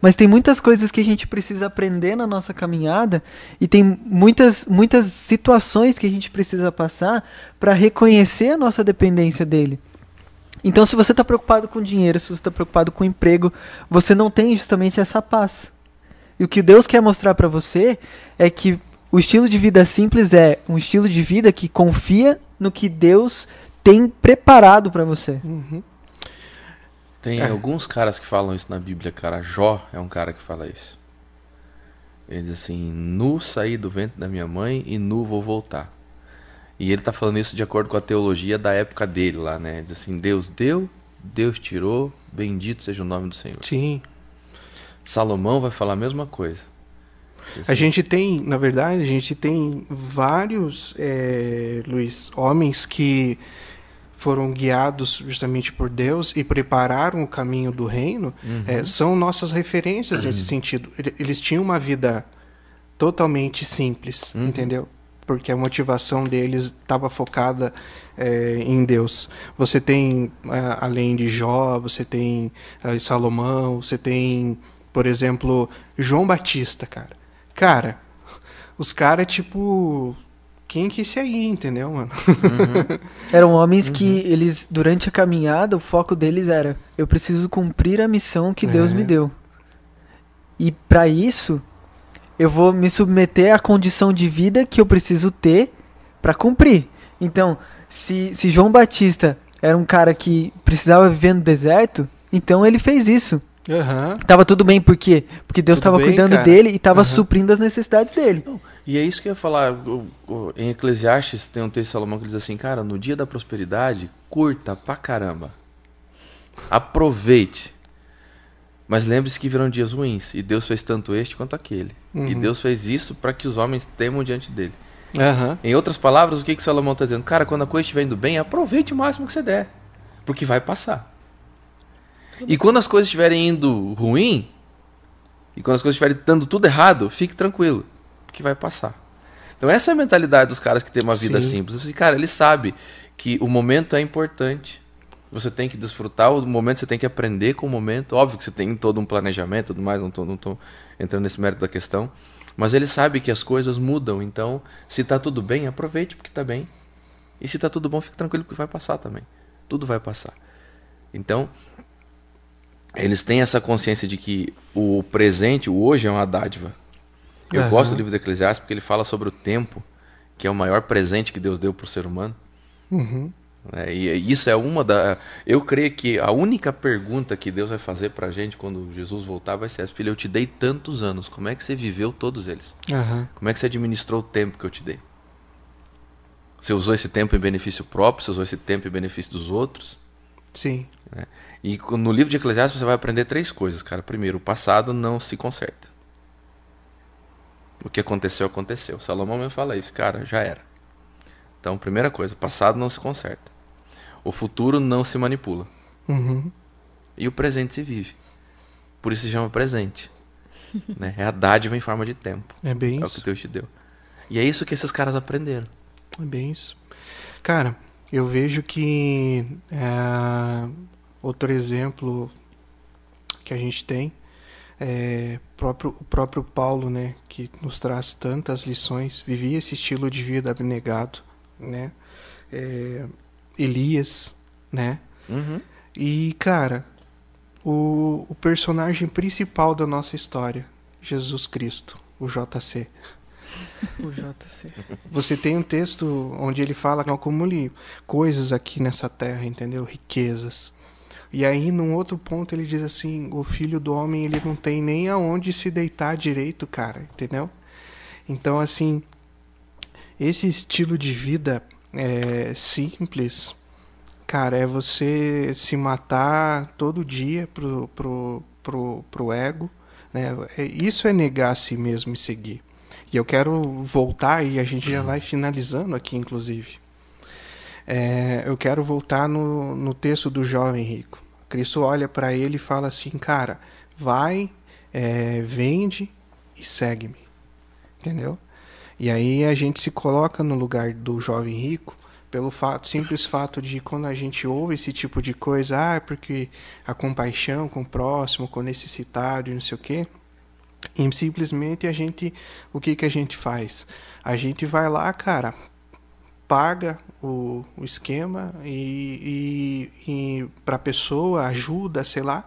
Mas tem muitas coisas que a gente precisa aprender na nossa caminhada e tem muitas, muitas situações que a gente precisa passar para reconhecer a nossa dependência dele. Então, se você está preocupado com dinheiro, se você está preocupado com emprego, você não tem justamente essa paz. E o que Deus quer mostrar para você é que o estilo de vida simples é um estilo de vida que confia no que Deus tem preparado para você. Uhum. Tem É. alguns caras que falam isso na Bíblia, cara. Jó é um cara que fala isso. Ele diz assim: Nu saí do ventre da minha mãe e nu vou voltar. E ele tá falando isso de acordo com a teologia da época dele lá, né? Ele diz assim: Deus deu, Deus tirou, bendito seja o nome do Senhor. Sim. Salomão vai falar a mesma coisa. Diz A assim, gente tem, na verdade, a gente tem vários, é, Luiz, homens que foram guiados justamente por Deus e prepararam o caminho do reino, Uhum. é, são nossas referências nesse sentido. Ele- Eles tinham uma vida totalmente simples, Uhum. entendeu? Porque a motivação deles estava focada é, em Deus. Você tem, além de Jó, você tem Salomão, você tem, por exemplo, João Batista, cara. Cara, os caras, tipo. Quem que esse aí, entendeu, mano? Eram homens que eles, durante a caminhada, o foco deles era: eu preciso cumprir a missão que Deus É. me deu. E para isso, eu vou me submeter à condição de vida que eu preciso ter para cumprir. Então, se, se João Batista era um cara que precisava viver no deserto, então ele fez isso. Aham. Tava tudo bem, por quê? Porque Deus estava cuidando cara. dele e estava Aham. suprindo as necessidades dele. E é isso que eu ia falar. Em Eclesiastes tem um texto de Salomão que diz assim, cara, no dia da prosperidade, curta pra caramba. Aproveite. Mas lembre-se que virão dias ruins. E Deus fez tanto este quanto aquele. E Uhum. Deus fez isso para que os homens temam diante dele. Em outras palavras, o que, que Salomão está dizendo? Cara, quando a coisa estiver indo bem, aproveite o máximo que você der. Porque vai passar. E quando as coisas estiverem indo ruim, e quando as coisas estiverem dando tudo errado, fique tranquilo. Porque vai passar. Então essa é a mentalidade dos caras que têm uma vida Sim. simples. Assim, cara, ele sabe que o momento é importante. Você tem que desfrutar o momento, você tem que aprender com o momento. Óbvio que você tem todo um planejamento e tudo mais, não tô entrando nesse mérito da questão. Mas ele sabe que as coisas mudam, então se tá tudo bem, aproveite porque tá bem. E se tá tudo bom, fique tranquilo porque vai passar também. Tudo vai passar. Então, eles têm essa consciência de que o presente, o hoje é uma dádiva. Eu Aham. gosto do livro do Eclesiastes porque ele fala sobre o tempo, que é o maior presente que Deus deu para o ser humano. Uhum. É, e isso é uma da. Eu creio que a única pergunta que Deus vai fazer pra gente quando Jesus voltar vai ser essa: Filho, eu te dei tantos anos, como é que você viveu todos eles? Aham. Como é que você administrou o tempo que eu te dei? Você usou esse tempo em benefício próprio? Você usou esse tempo em benefício dos outros? Sim. E co- no livro de Eclesiastes você vai aprender três coisas, cara. Primeiro, o passado não se conserta. O que aconteceu, aconteceu. Salomão mesmo fala isso, cara, já era. Então, primeira coisa, o passado não se conserta. O futuro não se manipula. Uhum. E o presente se vive. Por isso se chama presente. <laughs> né? É a dádiva em forma de tempo. É bem É o isso. que Deus te deu. E é isso que esses caras aprenderam. É bem isso. Cara, eu vejo que é, outro exemplo que a gente tem é próprio, o próprio Paulo, né, que nos traz tantas lições, vivia esse estilo de vida abnegado, né? É, Elias, né? Uhum. E, cara, o, o personagem principal da nossa história, Jesus Cristo, o JC. O JC. Você tem um texto onde ele fala que acumule coisas aqui nessa terra, entendeu? Riquezas. E aí, num outro ponto, ele diz assim: o filho do homem ele não tem nem aonde se deitar direito, cara, entendeu? Então, assim, esse estilo de vida é, simples, cara, é você se matar todo dia pro, pro, pro, pro ego, né? É- Isso é negar a si mesmo e seguir. E eu quero voltar e a gente já vai finalizando aqui, inclusive. É, eu quero voltar no, no texto do jovem rico. Cristo olha para ele e fala assim, cara, vai, é, vende e segue-me. Entendeu? E aí a gente se coloca no lugar do jovem rico pelo fato, simples fato de quando a gente ouve esse tipo de coisa, ah, porque a compaixão com o próximo, com o necessitado e não sei o quê. E simplesmente a gente, o que que a gente faz? A gente vai lá, cara, paga o, o esquema e, e, e para a pessoa ajuda, sei lá.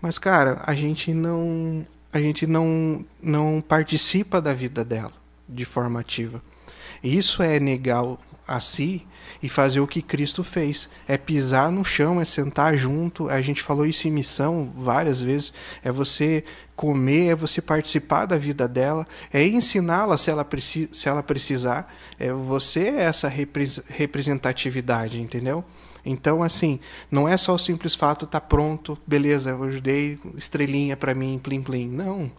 Mas cara, a gente não a gente não não participa da vida dela de forma ativa. Isso é negar a si e fazer o que Cristo fez. É pisar no chão, é sentar junto. A gente falou isso em missão várias vezes. É você comer, é você participar da vida dela, é ensiná-la se ela, se ela precisar. É você é essa repres representatividade, entendeu? Então, assim, não é só o simples fato, tá pronto, beleza, eu ajudei, estrelinha pra mim, plim plim. Não.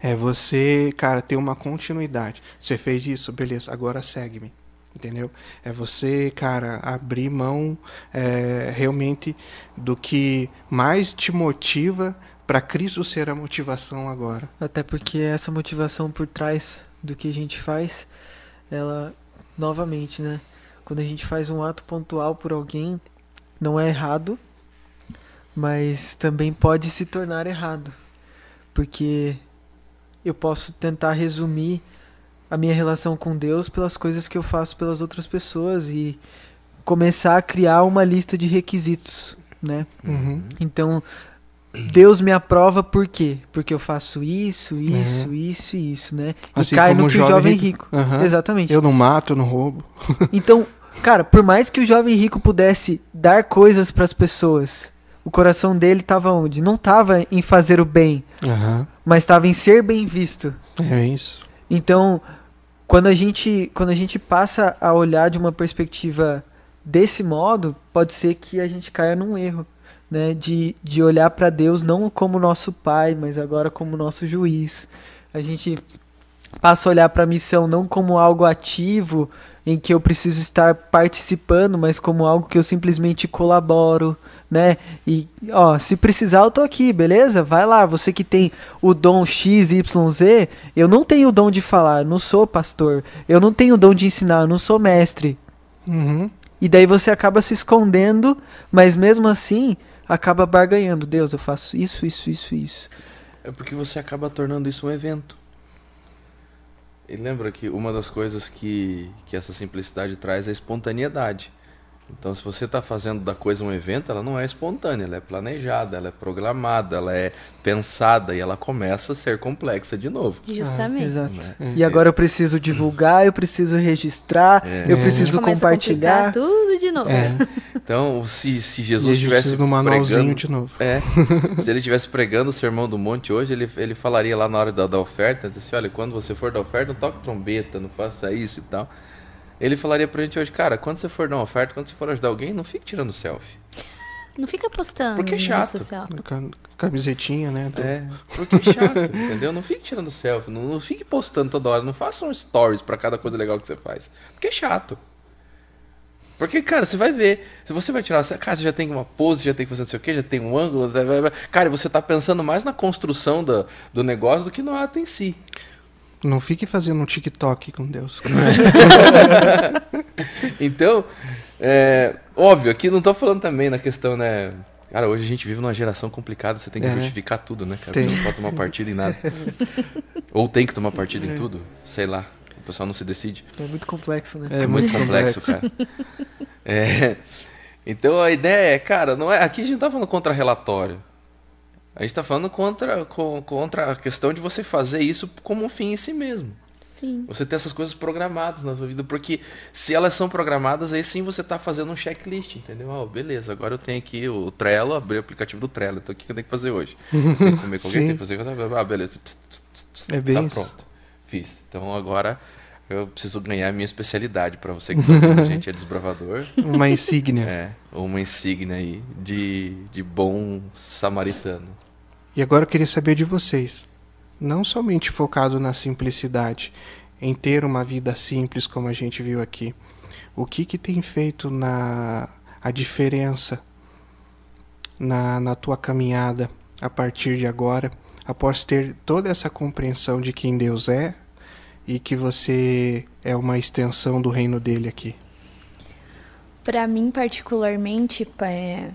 É você, cara, ter uma continuidade. Você fez isso, beleza, agora segue-me. Entendeu? É você, cara, abrir mão é, realmente do que mais te motiva para Cristo ser a motivação agora. Até porque essa motivação por trás do que a gente faz, ela, novamente, né? Quando a gente faz um ato pontual por alguém, não é errado, mas também pode se tornar errado. Porque eu posso tentar resumir a minha relação com Deus pelas coisas que eu faço pelas outras pessoas e começar a criar uma lista de requisitos, né? Uhum. Então, Deus me aprova por quê? Porque eu faço isso, isso, Uhum. isso e isso, né? Assim e cai no o que o jovem rico. rico. Aham. Exatamente. Eu não mato, eu não roubo. <laughs> Então, cara, por mais que o jovem rico pudesse dar coisas para as pessoas, o coração dele estava onde? Não estava em fazer o bem, Aham. mas estava em ser bem visto. É isso. Então, quando a gente quando a gente passa a olhar de uma perspectiva desse modo, pode ser que a gente caia num erro, né, de, de olhar para Deus não como nosso pai, mas agora como nosso juiz. A gente passa a olhar para a missão não como algo ativo em que eu preciso estar participando, mas como algo que eu simplesmente colaboro, né? E ó, se precisar eu tô aqui, beleza? Vai lá, você que tem o dom X, Y, Z, eu não tenho o dom de falar, não sou pastor. Eu não tenho o dom de ensinar, eu não sou mestre. Uhum. E daí você acaba se escondendo, mas mesmo assim acaba barganhando. Deus, eu faço isso, isso, isso, isso. É porque você acaba tornando isso um evento. E lembra que uma das coisas que, que essa simplicidade traz é a espontaneidade. Então, se você está fazendo da coisa um evento, ela não é espontânea, ela é planejada, ela é programada, ela é pensada e ela começa a ser complexa de novo. Justamente. Exato. Né? E agora eu preciso divulgar, eu preciso registrar, É. eu É. preciso Começa a compartilhar. tudo de novo. É. Então, se, se Jesus estivesse pregando, de novo. É, se ele estivesse pregando o sermão do monte hoje, ele, ele falaria lá na hora da, da oferta, disse, olha, quando você for dar oferta, não toque trombeta, não faça isso e tal. Ele falaria pra gente hoje, cara, quando você for dar uma oferta, quando você for ajudar alguém, não fique tirando selfie. Não fica postando Porque é chato. Camisetinha, né? do- É, porque é chato, <laughs> entendeu? Não fique tirando selfie, não, não fique postando toda hora, não faça um stories pra cada coisa legal que você faz. Porque é chato. Porque, cara, você vai ver, se você vai tirar, cara, você já tem uma pose, já tem que fazer não sei o que, já tem um ângulo, você vai- vai- cara, você tá pensando mais na construção da, do negócio do que no ato em si. Não fique fazendo um TikTok com Deus. <laughs> Então, é, óbvio, aqui não tô falando também na questão, né? Cara, hoje a gente vive numa geração complicada, você tem que É. justificar tudo, né, cara? Tem. Não pode tomar partido em nada. <laughs> Ou tem que tomar partido em tudo, sei lá. O pessoal não se decide. É muito complexo, né? É muito complexo, cara. <laughs> É, então a ideia é, cara, não é, aqui a gente não tá falando contra relatório. A gente tá falando contra, co- contra a questão de você fazer isso como um fim em si mesmo. Sim. Você ter essas coisas programadas na sua vida, porque se elas são programadas, aí sim você tá fazendo um checklist, entendeu? Ah, beleza, agora eu tenho aqui o Trello, abri o aplicativo do Trello, então o que eu tenho que fazer hoje? <laughs> Tenho que comer com alguém, tenho que fazer Ah, beleza. Pss, pss, pss, pss, É bem tá isso. pronto. Fiz. Então agora eu preciso ganhar a minha especialidade para você que tá ouvindo <laughs> gente é desbravador. Uma insígnia. É, uma insígnia aí de, de bom samaritano. E agora eu queria saber de vocês. Não somente focado na simplicidade, em ter uma vida simples como a gente viu aqui. O que que tem feito na a diferença na, na tua caminhada a partir de agora, após ter toda essa compreensão de quem Deus é e que você é uma extensão do reino dele aqui? Para mim, particularmente, pa- é,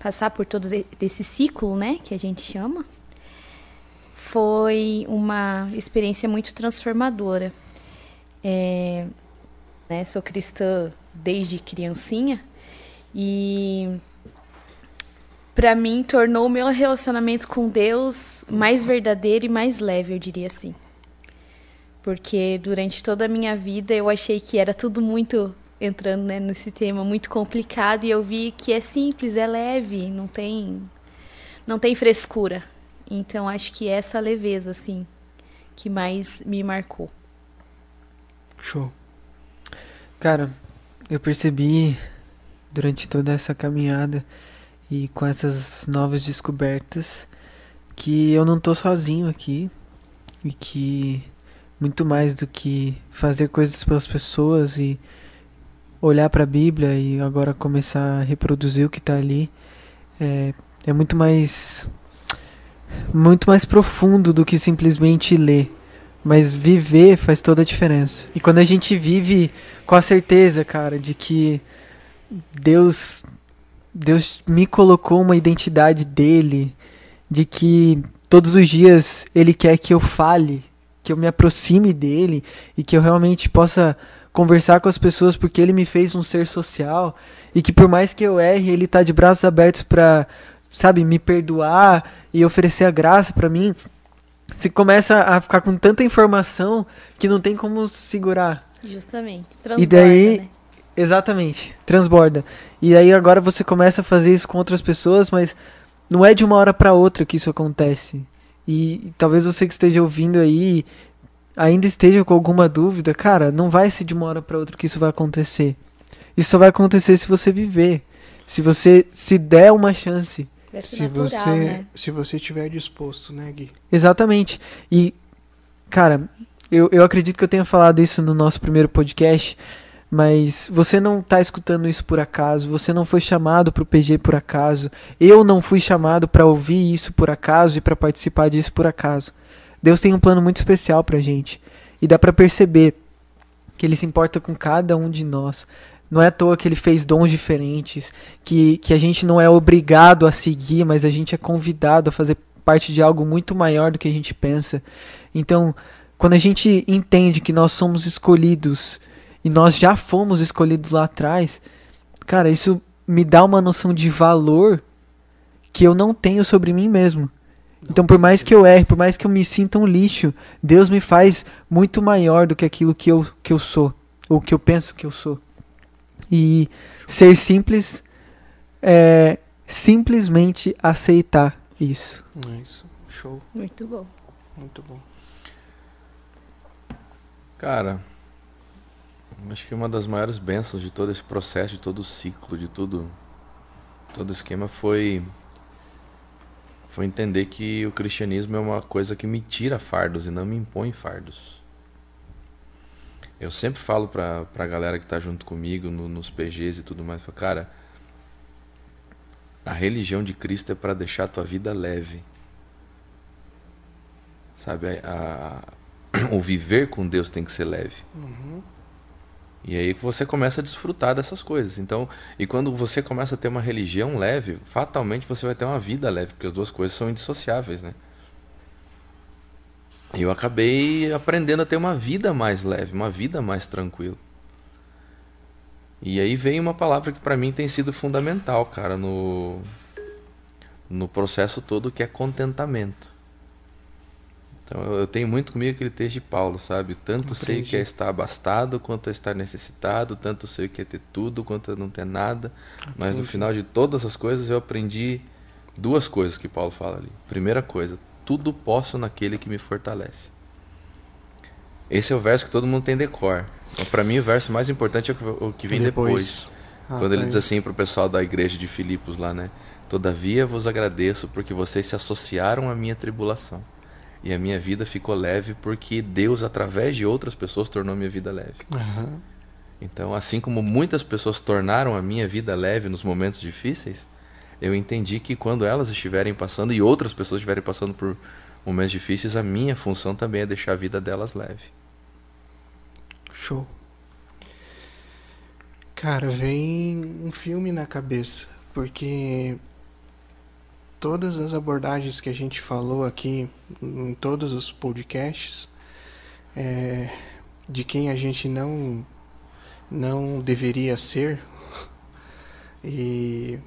passar por todo esse ciclo, né, que a gente chama, foi uma experiência muito transformadora. É, né, sou cristã desde criancinha e para mim tornou o meu relacionamento com Deus mais verdadeiro e mais leve, eu diria assim. Porque durante toda a minha vida eu achei que era tudo muito entrando né, nesse tema muito complicado e eu vi que é simples, é leve, não tem não tem frescura. Então acho que essa leveza assim que mais me marcou. Show. Cara, eu percebi durante toda essa caminhada e com essas novas descobertas que eu não tô sozinho aqui e que muito mais do que fazer coisas pelas pessoas e olhar para a Bíblia e agora começar a reproduzir o que está ali é, é muito mais muito mais profundo do que simplesmente ler. Mas viver faz toda a diferença. E quando a gente vive com a certeza, cara, de que Deus Deus me colocou uma identidade dele, de que todos os dias ele quer que eu fale, que eu me aproxime dele e que eu realmente possa conversar com as pessoas porque ele me fez um ser social e que por mais que eu erre, ele tá de braços abertos para, sabe, me perdoar e oferecer a graça para mim. Se começa a ficar com tanta informação que não tem como segurar. Justamente. e daí, né? exatamente, transborda. E aí agora você começa a fazer isso com outras pessoas, mas não é de uma hora para outra que isso acontece. E, e talvez você que esteja ouvindo aí ainda esteja com alguma dúvida, cara, não vai ser de uma hora para outra que isso vai acontecer. Isso só vai acontecer se você viver. Se você se der uma chance. Se natural, você, né? se você estiver disposto, né, Gui? Exatamente. E, cara, eu, eu acredito que eu tenha falado isso no nosso primeiro podcast, mas você não está escutando isso por acaso, você não foi chamado para o PG por acaso, eu não fui chamado para ouvir isso por acaso e para participar disso por acaso. Deus tem um plano muito especial para gente e dá para perceber que Ele se importa com cada um de nós. Não é à toa que Ele fez dons diferentes, que, que a gente não é obrigado a seguir, mas a gente é convidado a fazer parte de algo muito maior do que a gente pensa. Então, quando a gente entende que nós somos escolhidos e nós já fomos escolhidos lá atrás, cara, isso me dá uma noção de valor que eu não tenho sobre mim mesmo. Então, por mais que eu erre, por mais que eu me sinta um lixo, Deus me faz muito maior do que aquilo que eu, que eu sou, ou que eu penso que eu sou. E ser simples é simplesmente aceitar isso. É isso. Show. Muito bom. Muito bom. Cara, acho que uma das maiores bênçãos de todo esse processo, de todo o ciclo, de tudo, todo o esquema foi foi entender que o cristianismo é uma coisa que me tira fardos e não me impõe fardos. Eu sempre falo pra, pra galera que tá junto comigo no, nos PGs e tudo mais, cara, a religião de Cristo é para deixar a tua vida leve. Sabe, a, a, <clears throat> o viver com Deus tem que ser leve. Uhum. E aí você começa a desfrutar dessas coisas. Então, e quando você começa a ter uma religião leve, fatalmente você vai ter uma vida leve, porque as duas coisas são indissociáveis, né? Eu acabei aprendendo a ter uma vida mais leve, uma vida mais tranquila. E aí vem uma palavra que para mim tem sido fundamental, cara, no no processo todo que é contentamento. Então eu tenho muito comigo aquele texto de Paulo, sabe? Tanto Compreendi. sei que é estar abastado quanto é estar necessitado, tanto sei que é ter tudo quanto é não ter nada. Mas no final de todas as coisas eu aprendi duas coisas que Paulo fala ali. Primeira coisa, tudo posso naquele que me fortalece. Esse é o verso que todo mundo tem decor. Então, para mim o verso mais importante é o que vem depois. depois. Ah, quando ele tá diz assim para o pessoal da igreja de Filipos lá, né? Todavia vos agradeço porque vocês se associaram à minha tribulação e a minha vida ficou leve porque Deus, através de outras pessoas, tornou minha vida leve. Uhum. Então, assim como muitas pessoas tornaram a minha vida leve nos momentos difíceis, eu entendi que quando elas estiverem passando e outras pessoas estiverem passando por momentos difíceis, a minha função também é deixar a vida delas leve. Show. Cara, vem um filme na cabeça, porque todas as abordagens que a gente falou aqui em todos os podcasts é, de quem a gente não não deveria ser e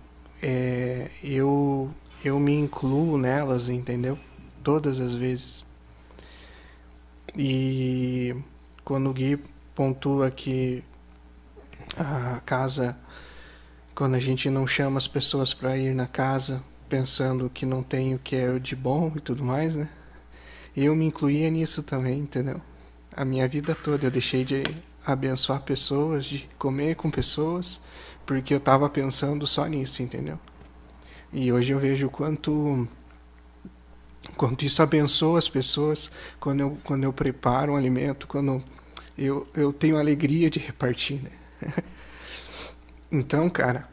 é, eu eu me incluo nelas entendeu? Todas as vezes. E quando o Gui pontua que a casa quando a gente não chama as pessoas para ir na casa pensando que não tem o que é de bom e tudo mais, né? Eu me incluía nisso também, entendeu? A minha vida toda eu deixei de abençoar pessoas, de comer com pessoas, porque eu estava pensando só nisso, entendeu? E hoje eu vejo quanto quanto isso abençoa as pessoas quando eu quando eu preparo um alimento, quando eu eu tenho alegria de repartir, né? <laughs> Então, cara,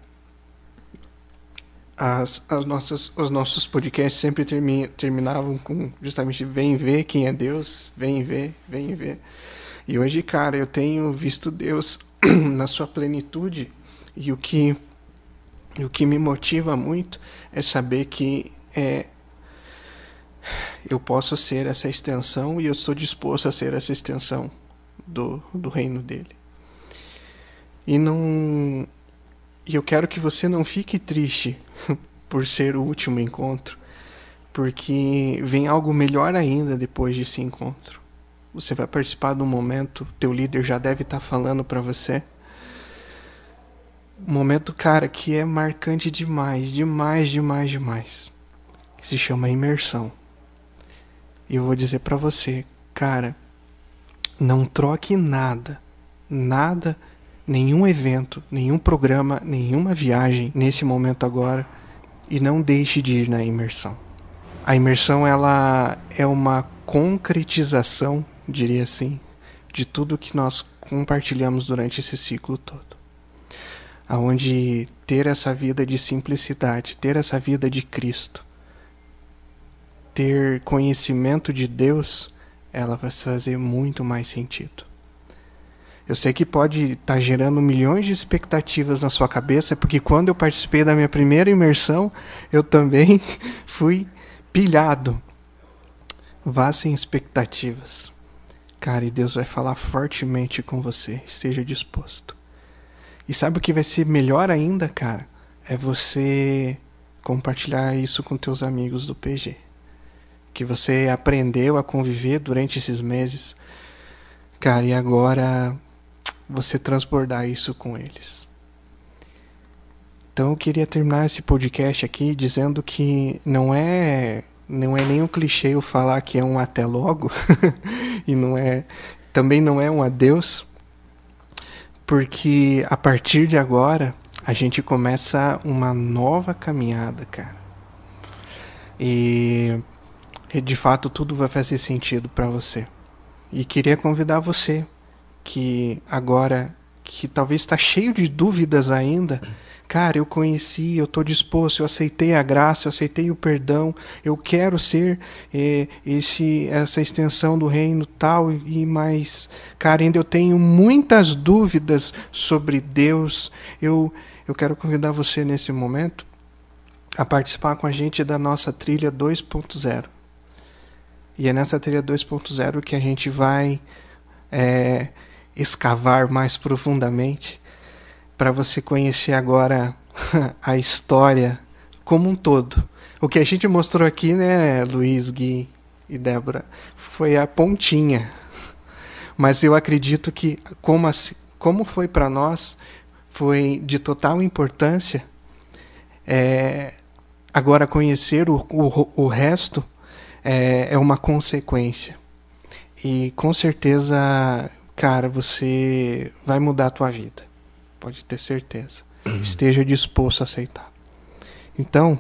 as, as nossas, os nossos podcasts sempre termi, terminavam com justamente vem ver quem é Deus, vem ver, vem ver. E hoje, cara, eu tenho visto Deus <clears throat> na sua plenitude e o que o que me motiva muito é saber que é, eu posso ser essa extensão e eu estou disposto a ser essa extensão do, do reino dele. E não e eu quero que você não fique triste <laughs> por ser o último encontro, porque vem algo melhor ainda depois desse encontro. Você vai participar de um momento, teu líder já deve estar falando para você. Um momento, cara, que é marcante demais, demais, demais, demais. Que se chama imersão. E eu vou dizer para você, cara, não troque nada, nada nenhum evento, nenhum programa, nenhuma viagem nesse momento agora e não deixe de ir na imersão. A imersão ela é uma concretização, diria assim, de tudo que nós compartilhamos durante esse ciclo todo. Aonde ter essa vida de simplicidade, ter essa vida de Cristo, ter conhecimento de Deus, ela vai fazer muito mais sentido. Eu sei que pode estar tá gerando milhões de expectativas na sua cabeça, porque quando eu participei da minha primeira imersão, eu também <laughs> fui pilhado. Vá sem expectativas. Cara, e Deus vai falar fortemente com você. Esteja disposto. E sabe o que vai ser melhor ainda, cara? É você compartilhar isso com teus amigos do PG. Que você aprendeu a conviver durante esses meses. Cara, e agora você transbordar isso com eles. Então eu queria terminar esse podcast aqui dizendo que não é não é nem um clichê eu falar que é um até logo <laughs> e não é também não é um adeus, porque a partir de agora a gente começa uma nova caminhada, cara. E de fato tudo vai fazer sentido para você. E queria convidar você que agora que talvez está cheio de dúvidas ainda, cara, eu conheci, eu estou disposto, eu aceitei a graça, eu aceitei o perdão, eu quero ser é, esse essa extensão do reino tal e mais, cara, ainda eu tenho muitas dúvidas sobre Deus. Eu eu quero convidar você nesse momento a participar com a gente da nossa trilha 2.0. E é nessa trilha 2.0 que a gente vai é, escavar mais profundamente para você conhecer agora <laughs> a história como um todo. O que a gente mostrou aqui, né, Luiz, Gui e Débora, foi a pontinha. Mas eu acredito que, como, assim, como foi para nós, foi de total importância. É, agora, conhecer o, o, o resto é, é uma consequência. E com certeza cara, você vai mudar a tua vida. Pode ter certeza. Uhum. Esteja disposto a aceitar. Então,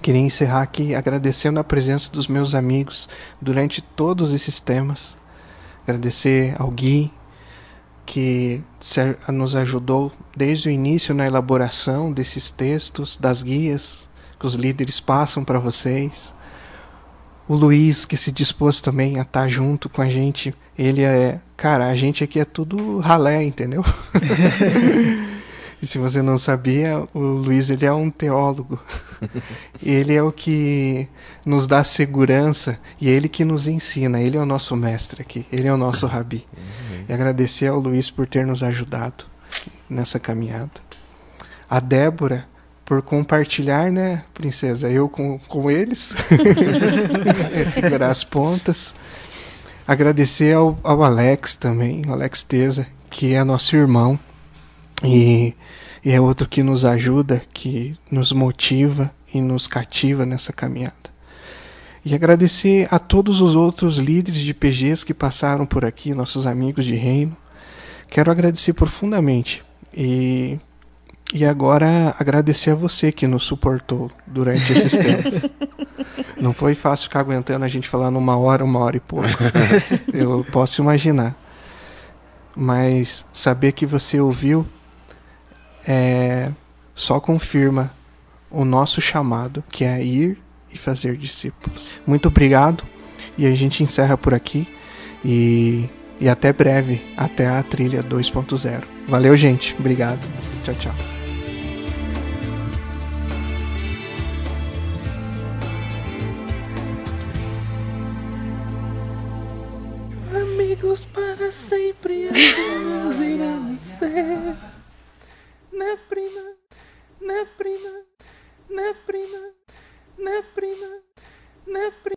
queria encerrar aqui agradecendo a presença dos meus amigos durante todos esses temas. Agradecer ao Gui, que nos ajudou desde o início na elaboração desses textos, das guias que os líderes passam para vocês. O Luiz, que se dispôs também a estar junto com a gente ele é. Cara, a gente aqui é tudo ralé, entendeu? <laughs> e se você não sabia, o Luiz ele é um teólogo. ele é o que nos dá segurança e é ele que nos ensina. Ele é o nosso mestre aqui. Ele é o nosso rabi. Uhum. E agradecer ao Luiz por ter nos ajudado nessa caminhada. A Débora por compartilhar, né, princesa? Eu com, com eles. <laughs> segurar as pontas. Agradecer ao, ao Alex também, Alex Teza, que é nosso irmão e, e é outro que nos ajuda, que nos motiva e nos cativa nessa caminhada. E agradecer a todos os outros líderes de PGs que passaram por aqui, nossos amigos de reino. Quero agradecer profundamente e e agora agradecer a você que nos suportou durante esses <laughs> tempos. Não foi fácil ficar aguentando a gente falando uma hora, uma hora e pouco. <laughs> Eu posso imaginar. Mas saber que você ouviu é, só confirma o nosso chamado, que é ir e fazer discípulos. Muito obrigado e a gente encerra por aqui e, e até breve, até a trilha 2.0. Valeu, gente. Obrigado. Tchau, tchau. Amigos irão ser. Na prima, na prima, na prima, na prima, na prima.